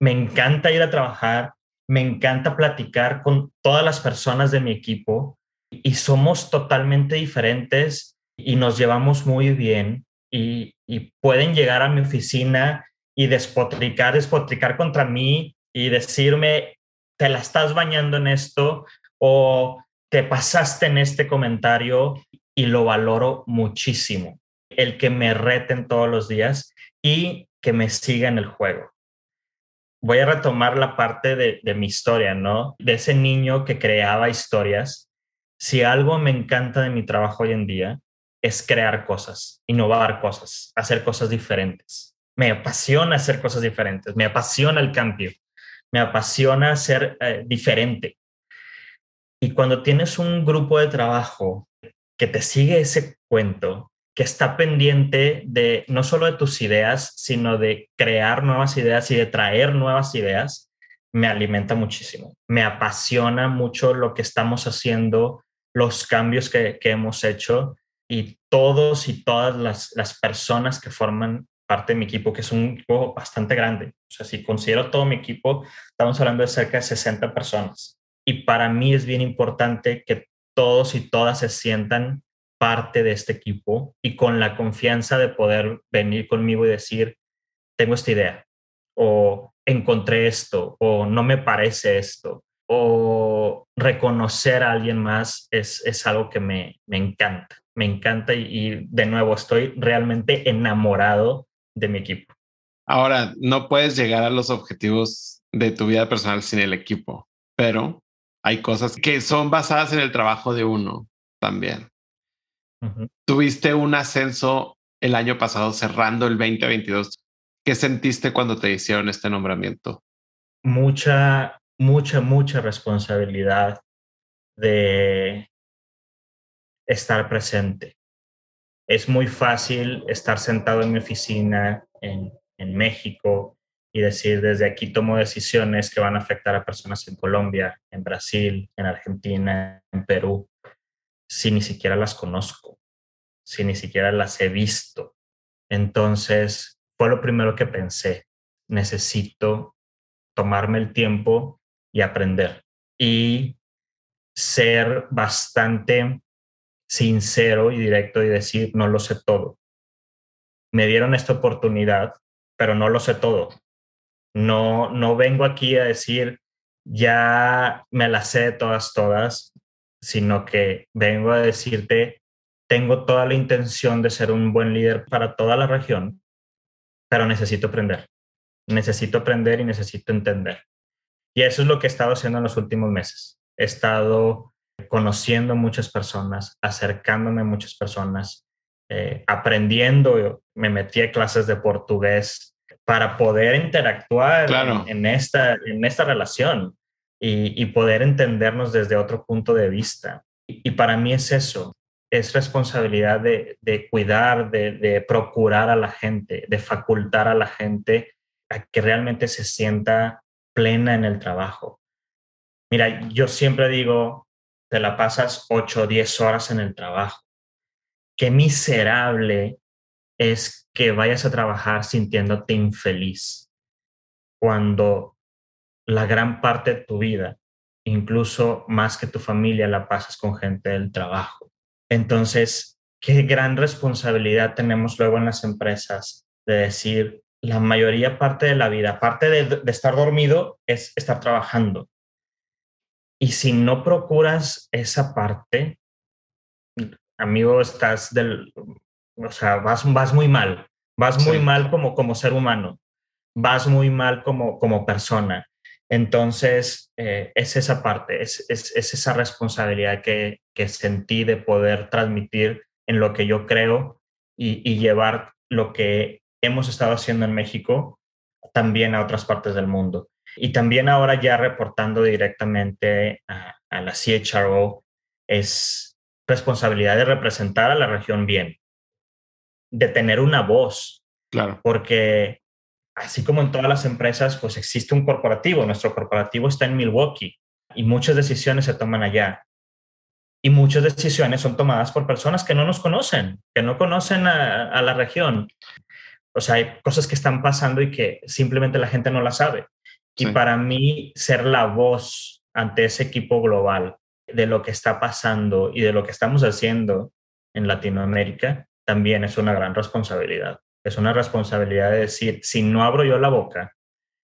Me encanta ir a trabajar, me encanta platicar con todas las personas de mi equipo y somos totalmente diferentes y nos llevamos muy bien y, pueden llegar a mi oficina y despotricar, despotricar contra mí y decirme, te la estás bañando en esto o te pasaste en este comentario y lo valoro muchísimo. El que me reten todos los días y que me siga en el juego. Voy a retomar la parte de, mi historia, ¿no? De ese niño que creaba historias. Si algo me encanta de mi trabajo hoy en día es crear cosas, innovar cosas, hacer cosas diferentes. Me apasiona hacer cosas diferentes, me apasiona el cambio me apasiona ser eh, diferente. Y cuando tienes un grupo de trabajo que te sigue ese cuento, que está pendiente de no solo de tus ideas, sino de crear nuevas ideas y de traer nuevas ideas, me alimenta muchísimo. Me apasiona mucho lo que estamos haciendo, los cambios que, hemos hecho y todos y todas las, las personas que forman parte de mi equipo, que es un equipo bastante grande. O sea, si considero todo mi equipo, estamos hablando de cerca de 60 personas. Y para mí es bien importante que todos y todas se sientan parte de este equipo y con la confianza de poder venir conmigo y decir, tengo esta idea, o encontré esto, o no me parece esto, o reconocer a alguien más es, es algo que me, me encanta, me encanta y, y, de nuevo estoy realmente enamorado de mi equipo. Ahora, no puedes llegar a los objetivos de tu vida personal sin el equipo, pero hay cosas que son basadas en el trabajo de uno también. Tuviste un ascenso el año pasado cerrando el 2022. ¿Qué sentiste cuando te hicieron este nombramiento? Mucha, mucha, mucha responsabilidad de estar presente. Es muy fácil estar sentado en mi oficina en, en México y decir desde aquí tomo decisiones que van a afectar a personas en Colombia, en Brasil, en Argentina, en Perú, si ni siquiera las conozco, si ni siquiera las he visto. Entonces, fue lo primero que pensé. Necesito tomarme el tiempo y aprender y ser bastante sincero y directo y decir, no lo sé todo. Me dieron esta oportunidad, pero no lo sé todo. No, no vengo aquí a decir, ya me las sé todas, todas, sino que vengo a decirte, tengo toda la intención de ser un buen líder para toda la región, pero necesito aprender. Necesito aprender y necesito entender. Y eso es lo que he estado haciendo en los últimos meses. He estado conociendo muchas personas, acercándome a muchas personas, eh, aprendiendo. Me metí a clases de portugués para poder interactuar en, esta, en esta relación y, poder entendernos desde otro punto de vista. Y, para mí es eso, es responsabilidad de, cuidar, de, de, procurar a la gente, de facultar a la gente a que realmente se sienta plena en el trabajo. Mira, yo siempre digo, te la pasas 8 o 10 horas en el trabajo. Qué miserable es que vayas a trabajar sintiéndote infeliz cuando la gran parte de tu vida, incluso más que tu familia, la pasas con gente del trabajo. Entonces, qué gran responsabilidad tenemos luego en las empresas de decir, la mayoría parte de la vida, aparte de, de estar dormido, es estar trabajando. Y si no procuras esa parte, amigo, estás del, o sea, vas, vas muy mal, vas muy mal como, como ser humano, vas muy mal como, como persona. Entonces, eh, es esa parte, es, es, esa responsabilidad que, que, sentí de poder transmitir en lo que yo creo y, y, llevar lo que hemos estado haciendo en México también a otras partes del mundo. Y también ahora ya reportando directamente a, a la CHRO, es responsabilidad de representar a la región bien de tener una voz. Claro. Porque así como en todas las empresas, pues existe un corporativo. Nuestro corporativo está en Milwaukee y muchas decisiones se toman allá. Y muchas decisiones son tomadas por personas que no nos conocen, que no conocen a, la región. O sea, hay cosas que están pasando y que simplemente la gente no la sabe. Y para mí, ser la voz ante ese equipo global de lo que está pasando y de lo que estamos haciendo en Latinoamérica también es una gran responsabilidad. Es una responsabilidad de decir, si no abro yo la boca,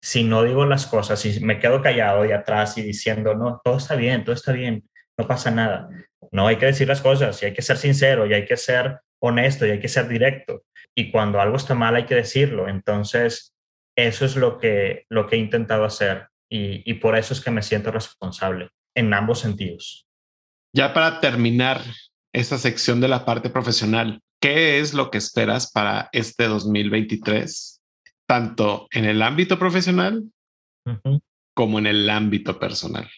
si no digo las cosas, si me quedo callado y atrás y diciendo, no, todo está bien, todo está bien, no pasa nada. No hay que decir las cosas y hay que ser sincero y hay que ser honesto y hay que ser directo. Y cuando algo está mal hay que decirlo. Entonces, eso es lo que, lo que he intentado hacer y, y por eso es que me siento responsable en ambos sentidos. Ya para terminar esta sección de la parte profesional, ¿Qué es lo que esperas para este 2023, tanto en el ámbito profesional como en el ámbito personal?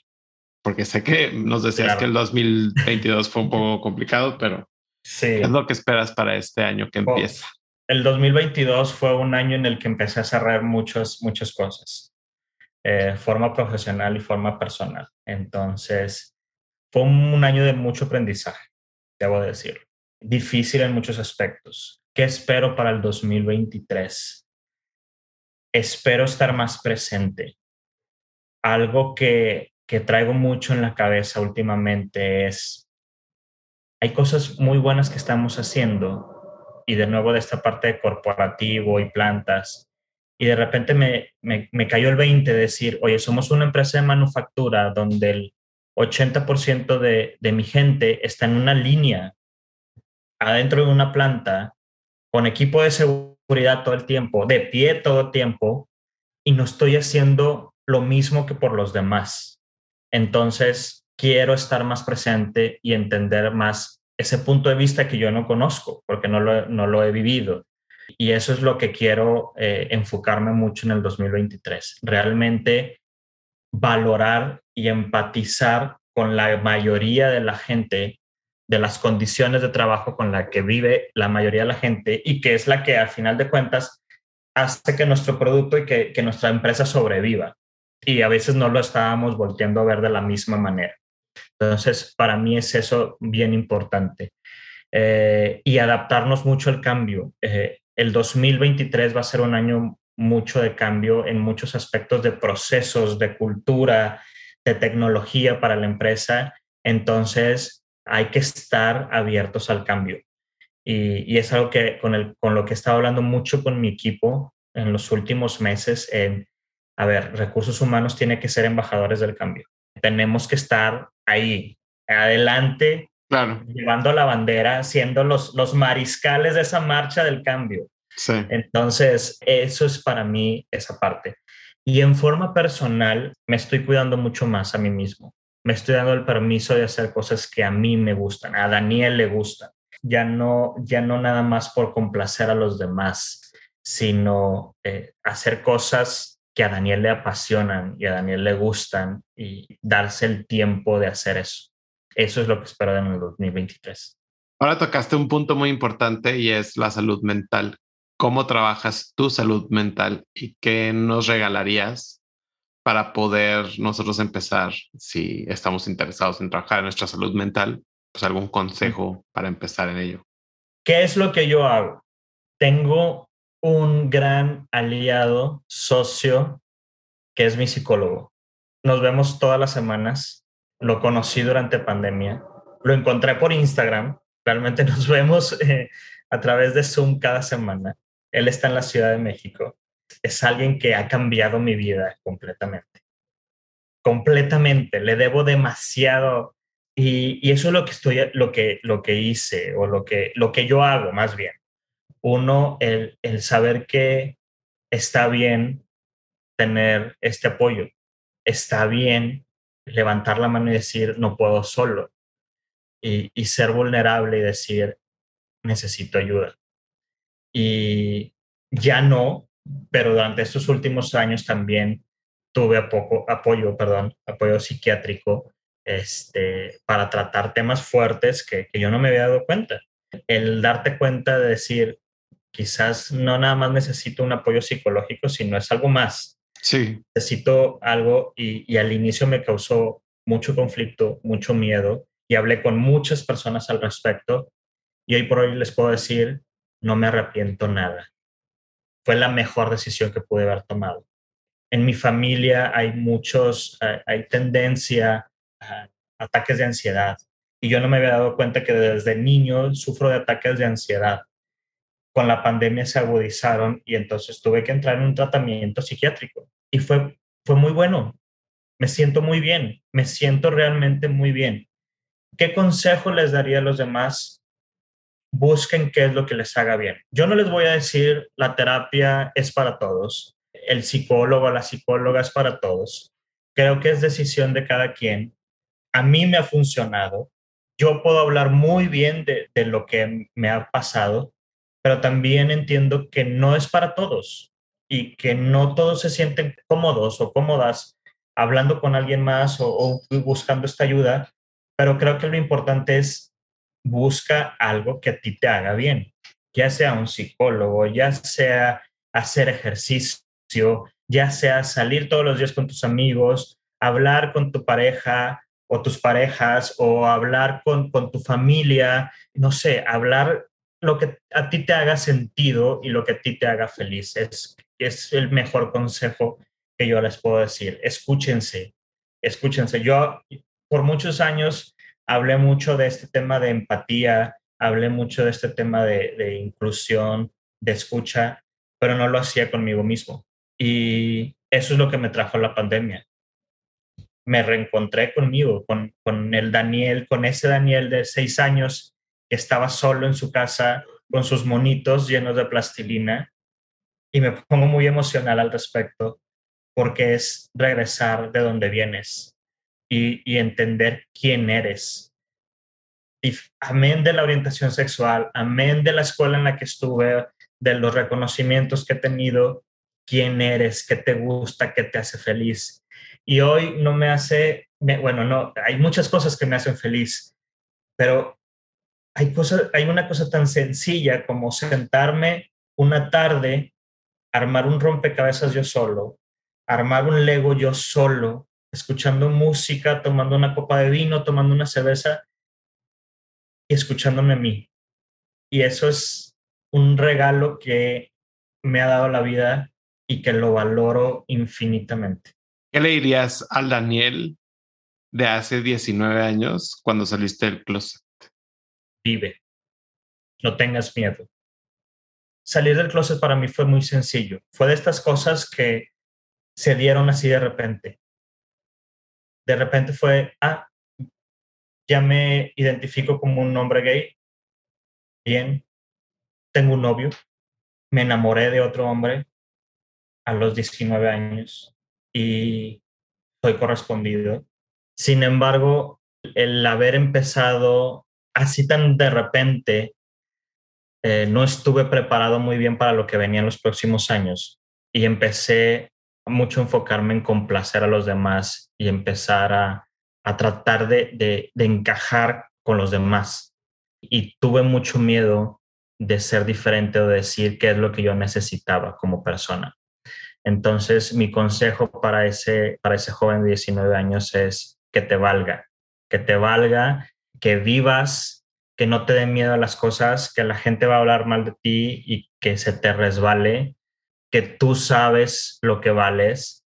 Porque sé que nos decías que el 2022 fue un poco complicado, pero sí. ¿qué es lo que esperas para este año que empieza? El 2022 fue un año en el que empecé a cerrar muchas, muchas cosas, eh, forma profesional y forma personal. Entonces, fue un año de mucho aprendizaje, debo decirlo difícil en muchos aspectos. ¿Qué espero para el 2023? Espero estar más presente. Algo que, que traigo mucho en la cabeza últimamente es, hay cosas muy buenas que estamos haciendo y de nuevo de esta parte de corporativo y plantas. Y de repente me, me, cayó el 20 de decir, oye, somos una empresa de manufactura donde el 80% de, de mi gente está en una línea adentro de una planta con equipo de seguridad todo el tiempo, de pie todo el tiempo, y no estoy haciendo lo mismo que por los demás. Entonces, quiero estar más presente y entender más ese punto de vista que yo no conozco, porque no lo, no lo he vivido. Y eso es lo que quiero eh, enfocarme mucho en el 2023. Realmente valorar y empatizar con la mayoría de la gente, de las condiciones de trabajo con la que vive la mayoría de la gente y que es la que al final de cuentas hace que nuestro producto y que, que nuestra empresa sobreviva. Y a veces no lo estábamos volteando a ver de la misma manera. Entonces, para mí es eso bien importante. Eh, y adaptarnos mucho al cambio. Eh, el 2023 va a ser un año mucho de cambio en muchos aspectos de procesos, de cultura, de tecnología para la empresa. Entonces, hay que estar abiertos al cambio. Y, es algo que con, el, con lo que he estado hablando mucho con mi equipo en los últimos meses. En, a ver, recursos humanos tiene que ser embajadores del cambio. Tenemos que estar ahí, adelante, claro. llevando la bandera, siendo los, los mariscales de esa marcha del cambio. Sí. Entonces, eso es para mí esa parte. Y en forma personal, me estoy cuidando mucho más a mí mismo. Me estoy dando el permiso de hacer cosas que a mí me gustan, a Daniel le gustan. Ya no, ya no nada más por complacer a los demás, sino eh, hacer cosas que a Daniel le apasionan y a Daniel le gustan y darse el tiempo de hacer eso. Eso es lo que espero en el 2023. Ahora tocaste un punto muy importante y es la salud mental. ¿Cómo trabajas tu salud mental y qué nos regalarías para poder nosotros empezar, si estamos interesados en trabajar en nuestra salud mental, pues algún consejo para empezar en ello? ¿Qué es lo que yo hago? Tengo un gran aliado, socio, que es mi psicólogo. Nos vemos todas las semanas. Lo conocí durante pandemia. Lo encontré por Instagram. Realmente nos vemos eh, a través de Zoom cada semana. Él está en la Ciudad de México. Es alguien que ha cambiado mi vida completamente. Completamente. Le debo demasiado. Y, y eso es lo que estoy, lo que, lo que hice o lo que, lo que yo hago más bien uno, el, saber que está bien tener este apoyo, está bien levantar la mano y decir, no puedo solo, y, ser vulnerable y decir, necesito ayuda. Y ya no, pero durante estos últimos años también tuve apoyo, perdón, apoyo psiquiátrico este, para tratar temas fuertes que, que, yo no me había dado cuenta. El darte cuenta de decir, quizás no nada más necesito un apoyo psicológico, sino es algo más. Sí. Necesito algo y, al inicio me causó mucho conflicto, mucho miedo y hablé con muchas personas al respecto y hoy por hoy les puedo decir, no me arrepiento nada. Fue la mejor decisión que pude haber tomado. En mi familia hay muchos, hay tendencia a ataques de ansiedad y yo no me había dado cuenta que desde niño sufro de ataques de ansiedad con la pandemia se agudizaron y entonces tuve que entrar en un tratamiento psiquiátrico y fue, fue muy bueno. Me siento muy bien, me siento realmente muy bien. ¿Qué consejo les daría a los demás? Busquen qué es lo que les haga bien. Yo no les voy a decir la terapia es para todos, el psicólogo la psicóloga es para todos. Creo que es decisión de cada quien. A mí me ha funcionado. Yo puedo hablar muy bien de, de lo que me ha pasado pero también entiendo que no es para todos y que no todos se sienten cómodos o cómodas hablando con alguien más o, buscando esta ayuda, pero creo que lo importante es busca algo que a ti te haga bien, ya sea un psicólogo, ya sea hacer ejercicio, ya sea salir todos los días con tus amigos, hablar con tu pareja o tus parejas o hablar con, con tu familia, no sé, hablar lo que a ti te haga sentido y lo que a ti te haga feliz. Es, es el mejor consejo que yo les puedo decir. Escúchense, escúchense. Yo por muchos años hablé mucho de este tema de empatía, hablé mucho de este tema de, inclusión, de escucha, pero no lo hacía conmigo mismo. Y eso es lo que me trajo la pandemia. Me reencontré conmigo, con, con el Daniel, con ese Daniel de seis años estaba solo en su casa con sus monitos llenos de plastilina y me pongo muy emocional al respecto porque es regresar de donde vienes y, entender quién eres. Amén de la orientación sexual, amén de la escuela en la que estuve, de los reconocimientos que he tenido, quién eres, qué te gusta, qué te hace feliz. Y hoy no me hace, bueno, no, hay muchas cosas que me hacen feliz, pero hay, cosas, hay una cosa tan sencilla como sentarme una tarde, armar un rompecabezas yo solo, armar un Lego yo solo, escuchando música, tomando una copa de vino, tomando una cerveza y escuchándome a mí. Y eso es un regalo que me ha dado la vida y que lo valoro infinitamente. ¿Qué le dirías al Daniel de hace 19 años cuando saliste del closet? Vive, no tengas miedo. Salir del closet para mí fue muy sencillo. Fue de estas cosas que se dieron así de repente. De repente fue, ah, ya me identifico como un hombre gay. Bien, tengo un novio. Me enamoré de otro hombre a los 19 años y soy correspondido. Sin embargo, el haber empezado así tan de repente, eh, no estuve preparado muy bien para lo que venía en los próximos años y empecé mucho a enfocarme en complacer a los demás y empezar a, tratar de, de encajar con los demás. Y tuve mucho miedo de ser diferente o decir qué es lo que yo necesitaba como persona. Entonces, mi consejo para ese, para ese joven de 19 años es que te valga, que te valga, que vivas, que no te den miedo a las cosas, que la gente va a hablar mal de ti y que se te resbale, que tú sabes lo que vales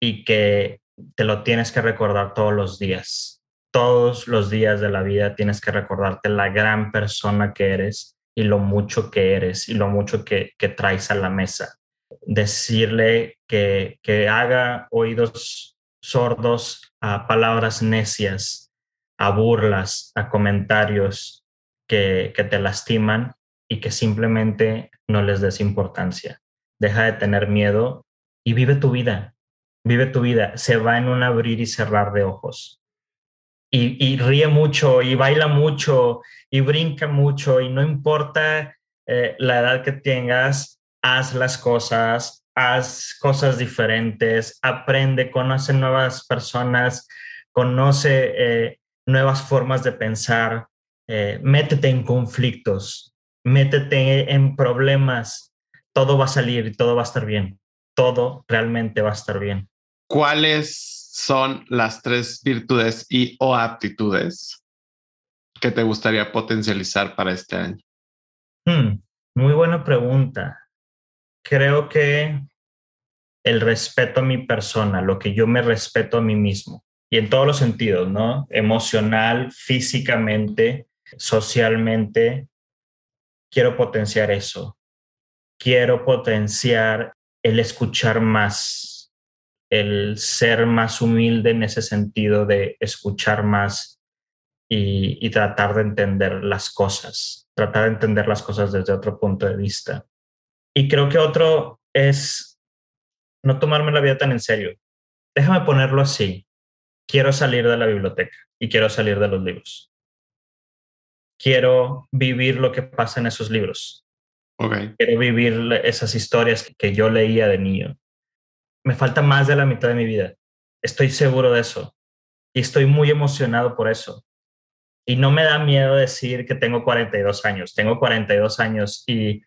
y que te lo tienes que recordar todos los días. Todos los días de la vida tienes que recordarte la gran persona que eres y lo mucho que eres y lo mucho que, traes a la mesa decirle que, que haga oídos sordos a palabras necias, a burlas, a comentarios que, que te lastiman y que simplemente no les des importancia. Deja de tener miedo y vive tu vida. Vive tu vida. Se va en un abrir y cerrar de ojos. Y, ríe mucho y baila mucho y brinca mucho y no importa eh, la edad que tengas, haz las cosas, haz cosas diferentes, aprende, conoce nuevas personas, conoce eh, nuevas formas de pensar, eh, métete en conflictos, métete en problemas, todo va a salir y todo va a estar bien, todo realmente va a estar bien. ¿Cuáles son las tres virtudes y o aptitudes que te gustaría potencializar para este año? Hmm, muy buena pregunta creo que el respeto a mi persona, lo que yo me respeto a mí mismo, y en todos los sentidos, ¿no? Emocional, físicamente, socialmente, quiero potenciar eso. Quiero potenciar el escuchar más, el ser más humilde en ese sentido de escuchar más y, tratar de entender las cosas, tratar de entender las cosas desde otro punto de vista. Y creo que otro es no tomarme la vida tan en serio. Déjame ponerlo así. Quiero salir de la biblioteca y quiero salir de los libros. Quiero vivir lo que pasa en esos libros. Quiero vivir esas historias que yo leía de niño. Me falta más de la mitad de mi vida. Estoy seguro de eso. Y estoy muy emocionado por eso. Y no me da miedo decir que tengo 42 años. Tengo 42 años y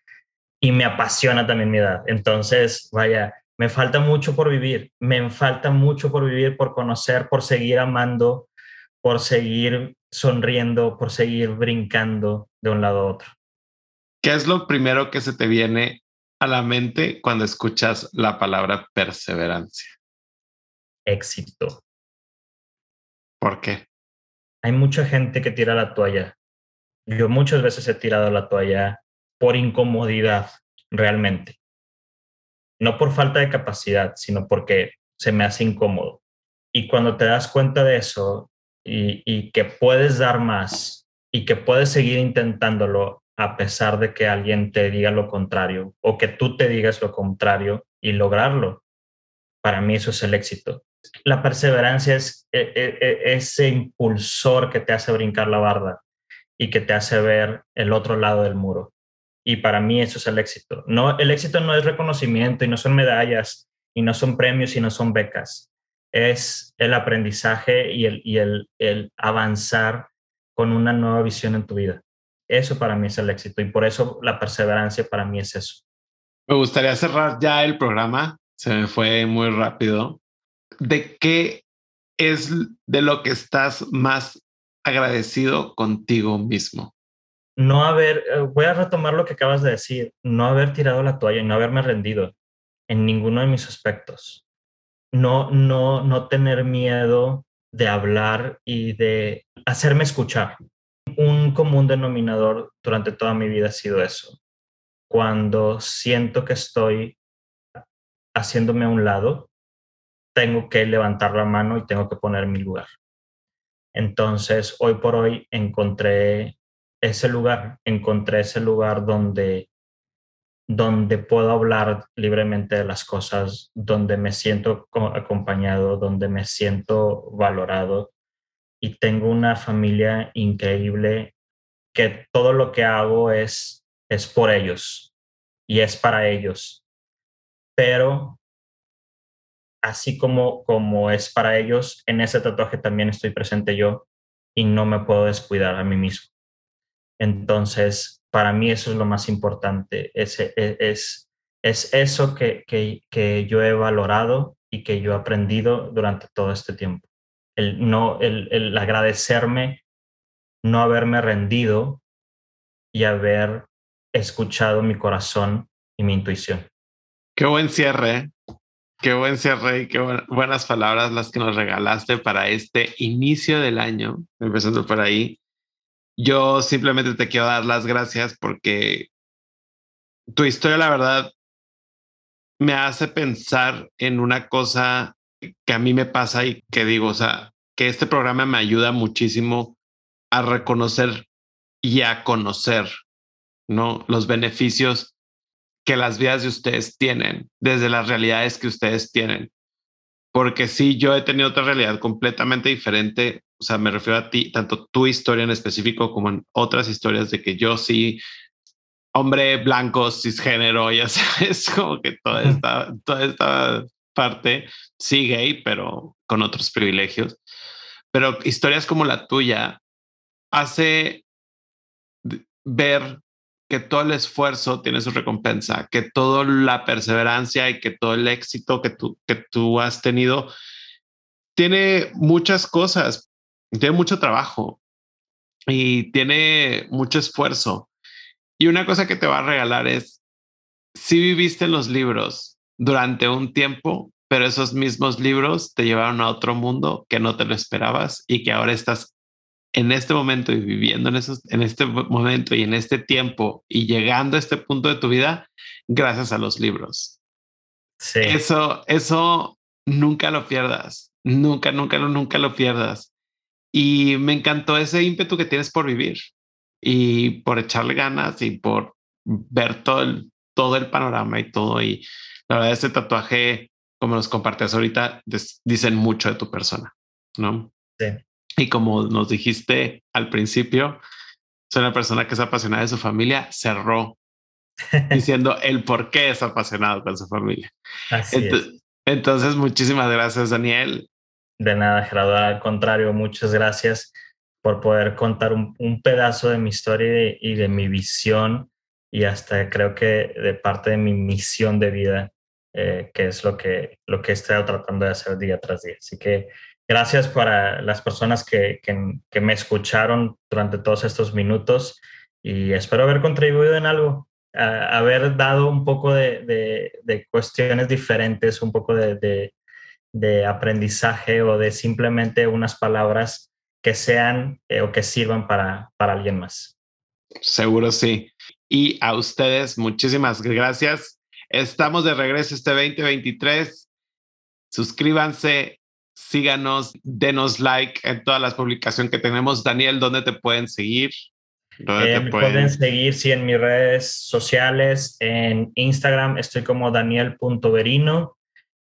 y me apasiona también mi edad. Entonces, vaya, me falta mucho por vivir, me falta mucho por vivir, por conocer, por seguir amando, por seguir sonriendo, por seguir brincando de un lado a otro. ¿Qué es lo primero que se te viene a la mente cuando escuchas la palabra perseverancia? Éxito. ¿Por qué? Hay mucha gente que tira la toalla. Yo muchas veces he tirado la toalla por incomodidad realmente. No por falta de capacidad, sino porque se me hace incómodo. Y cuando te das cuenta de eso y, que puedes dar más y que puedes seguir intentándolo a pesar de que alguien te diga lo contrario o que tú te digas lo contrario y lograrlo, para mí eso es el éxito. La perseverancia es e, e, e, ese impulsor que te hace brincar la barda y que te hace ver el otro lado del muro Y para mí eso es el éxito. No, el éxito no es reconocimiento y no son medallas y no son premios y no son becas. Es el aprendizaje y el, y el, el avanzar con una nueva visión en tu vida. Eso para mí es el éxito y por eso la perseverancia para mí es eso. Me gustaría cerrar ya el programa. Se me fue muy rápido. ¿De qué es de lo que estás más agradecido contigo mismo? No haber, eh, voy a retomar lo que acabas de decir, no haber tirado la toalla y no haberme rendido en ninguno de mis aspectos. No, no, no tener miedo de hablar y de hacerme escuchar. Un común denominador durante toda mi vida ha sido eso. Cuando siento que estoy haciéndome a un lado, tengo que levantar la mano y tengo que poner mi lugar. Entonces, hoy por hoy encontré ese lugar, encontré ese lugar donde, donde puedo hablar libremente de las cosas, donde me siento acompañado, donde me siento valorado y tengo una familia increíble que todo lo que hago es, es por ellos y es para ellos. Pero así como, como es para ellos, en ese tatuaje también estoy presente yo y no me puedo descuidar a mí mismo. Entonces, para mí eso es lo más importante, es, e, es, es eso que, que, que, yo he valorado y que yo he aprendido durante todo este tiempo. El, no, el, el agradecerme, no haberme rendido y haber escuchado mi corazón y mi intuición. Qué buen cierre. Qué buen cierre y qué buenas palabras las que nos regalaste para este inicio del año, empezando por ahí. Yo simplemente te quiero dar las gracias porque tu historia, la verdad, me hace pensar en una cosa que a mí me pasa y que digo, o sea, que este programa me ayuda muchísimo a reconocer y a conocer, ¿no? Los beneficios que las vidas de ustedes tienen, desde las realidades que ustedes tienen. Porque sí, yo he tenido otra realidad completamente diferente, o sea, me refiero a ti, tanto tu historia en específico como en otras historias de que yo sí, hombre blanco, cisgénero, ya sabes, como que toda esta, toda esta parte, sí gay, pero con otros privilegios. Pero historias como la tuya hace ver que todo el esfuerzo tiene su recompensa, que toda la perseverancia y que todo el éxito que tú, que tú has tenido tiene muchas cosas, tiene mucho trabajo y tiene mucho esfuerzo. Y una cosa que te va a regalar es, si viviste los libros durante un tiempo, pero esos mismos libros te llevaron a otro mundo que no te lo esperabas y que ahora estás en este momento y viviendo en, esos, en este momento y en este tiempo y llegando a este punto de tu vida gracias a los libros. Sí. Eso, eso nunca lo pierdas, nunca, nunca, nunca lo pierdas. Y me encantó ese ímpetu que tienes por vivir y por echarle ganas y por ver todo el, todo el panorama y todo. Y la verdad, ese tatuaje, como nos compartes ahorita, dicen mucho de tu persona, ¿no? Sí. Y como nos dijiste al principio, soy una persona que es apasionada de su familia, cerró diciendo el por qué es apasionado con su familia. Así entonces, entonces, muchísimas gracias, Daniel. De nada, Gerardo. Al contrario, muchas gracias por poder contar un, un pedazo de mi historia y de, y de, mi visión y hasta creo que de parte de mi misión de vida, eh, que es lo que, lo que he estado tratando de hacer día tras día. Así que Gracias para las personas que, que, me escucharon durante todos estos minutos y espero haber contribuido en algo, haber dado un poco de, de, cuestiones diferentes, un poco de, de, aprendizaje o de simplemente unas palabras que sean eh, o que sirvan para, para alguien más. Seguro sí. Y a ustedes, muchísimas gracias. Estamos de regreso este 2023. Suscríbanse, síganos, denos like en todas las publicaciones que tenemos. Daniel, ¿dónde te pueden seguir? ¿Dónde eh, me pueden... seguir, sí, en mis redes sociales. En Instagram estoy como daniel.verino.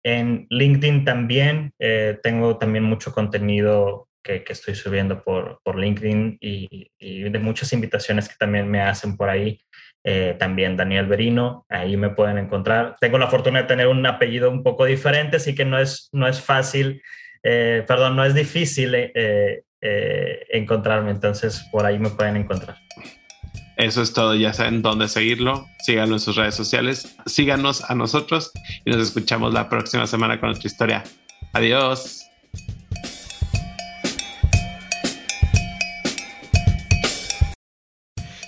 En LinkedIn también. Eh, tengo también mucho contenido que, que estoy subiendo por, por LinkedIn y, y, de muchas invitaciones que también me hacen por ahí. Eh, también Daniel Berino, ahí me pueden encontrar. Tengo la fortuna de tener un apellido un poco diferente, así que no es, no es fácil, eh, perdón, no es difícil eh, encontrarme, entonces por ahí me pueden encontrar. Eso es todo, ya saben dónde seguirlo, síganlo en sus redes sociales, síganos a nosotros y nos escuchamos la próxima semana con nuestra historia. Adiós.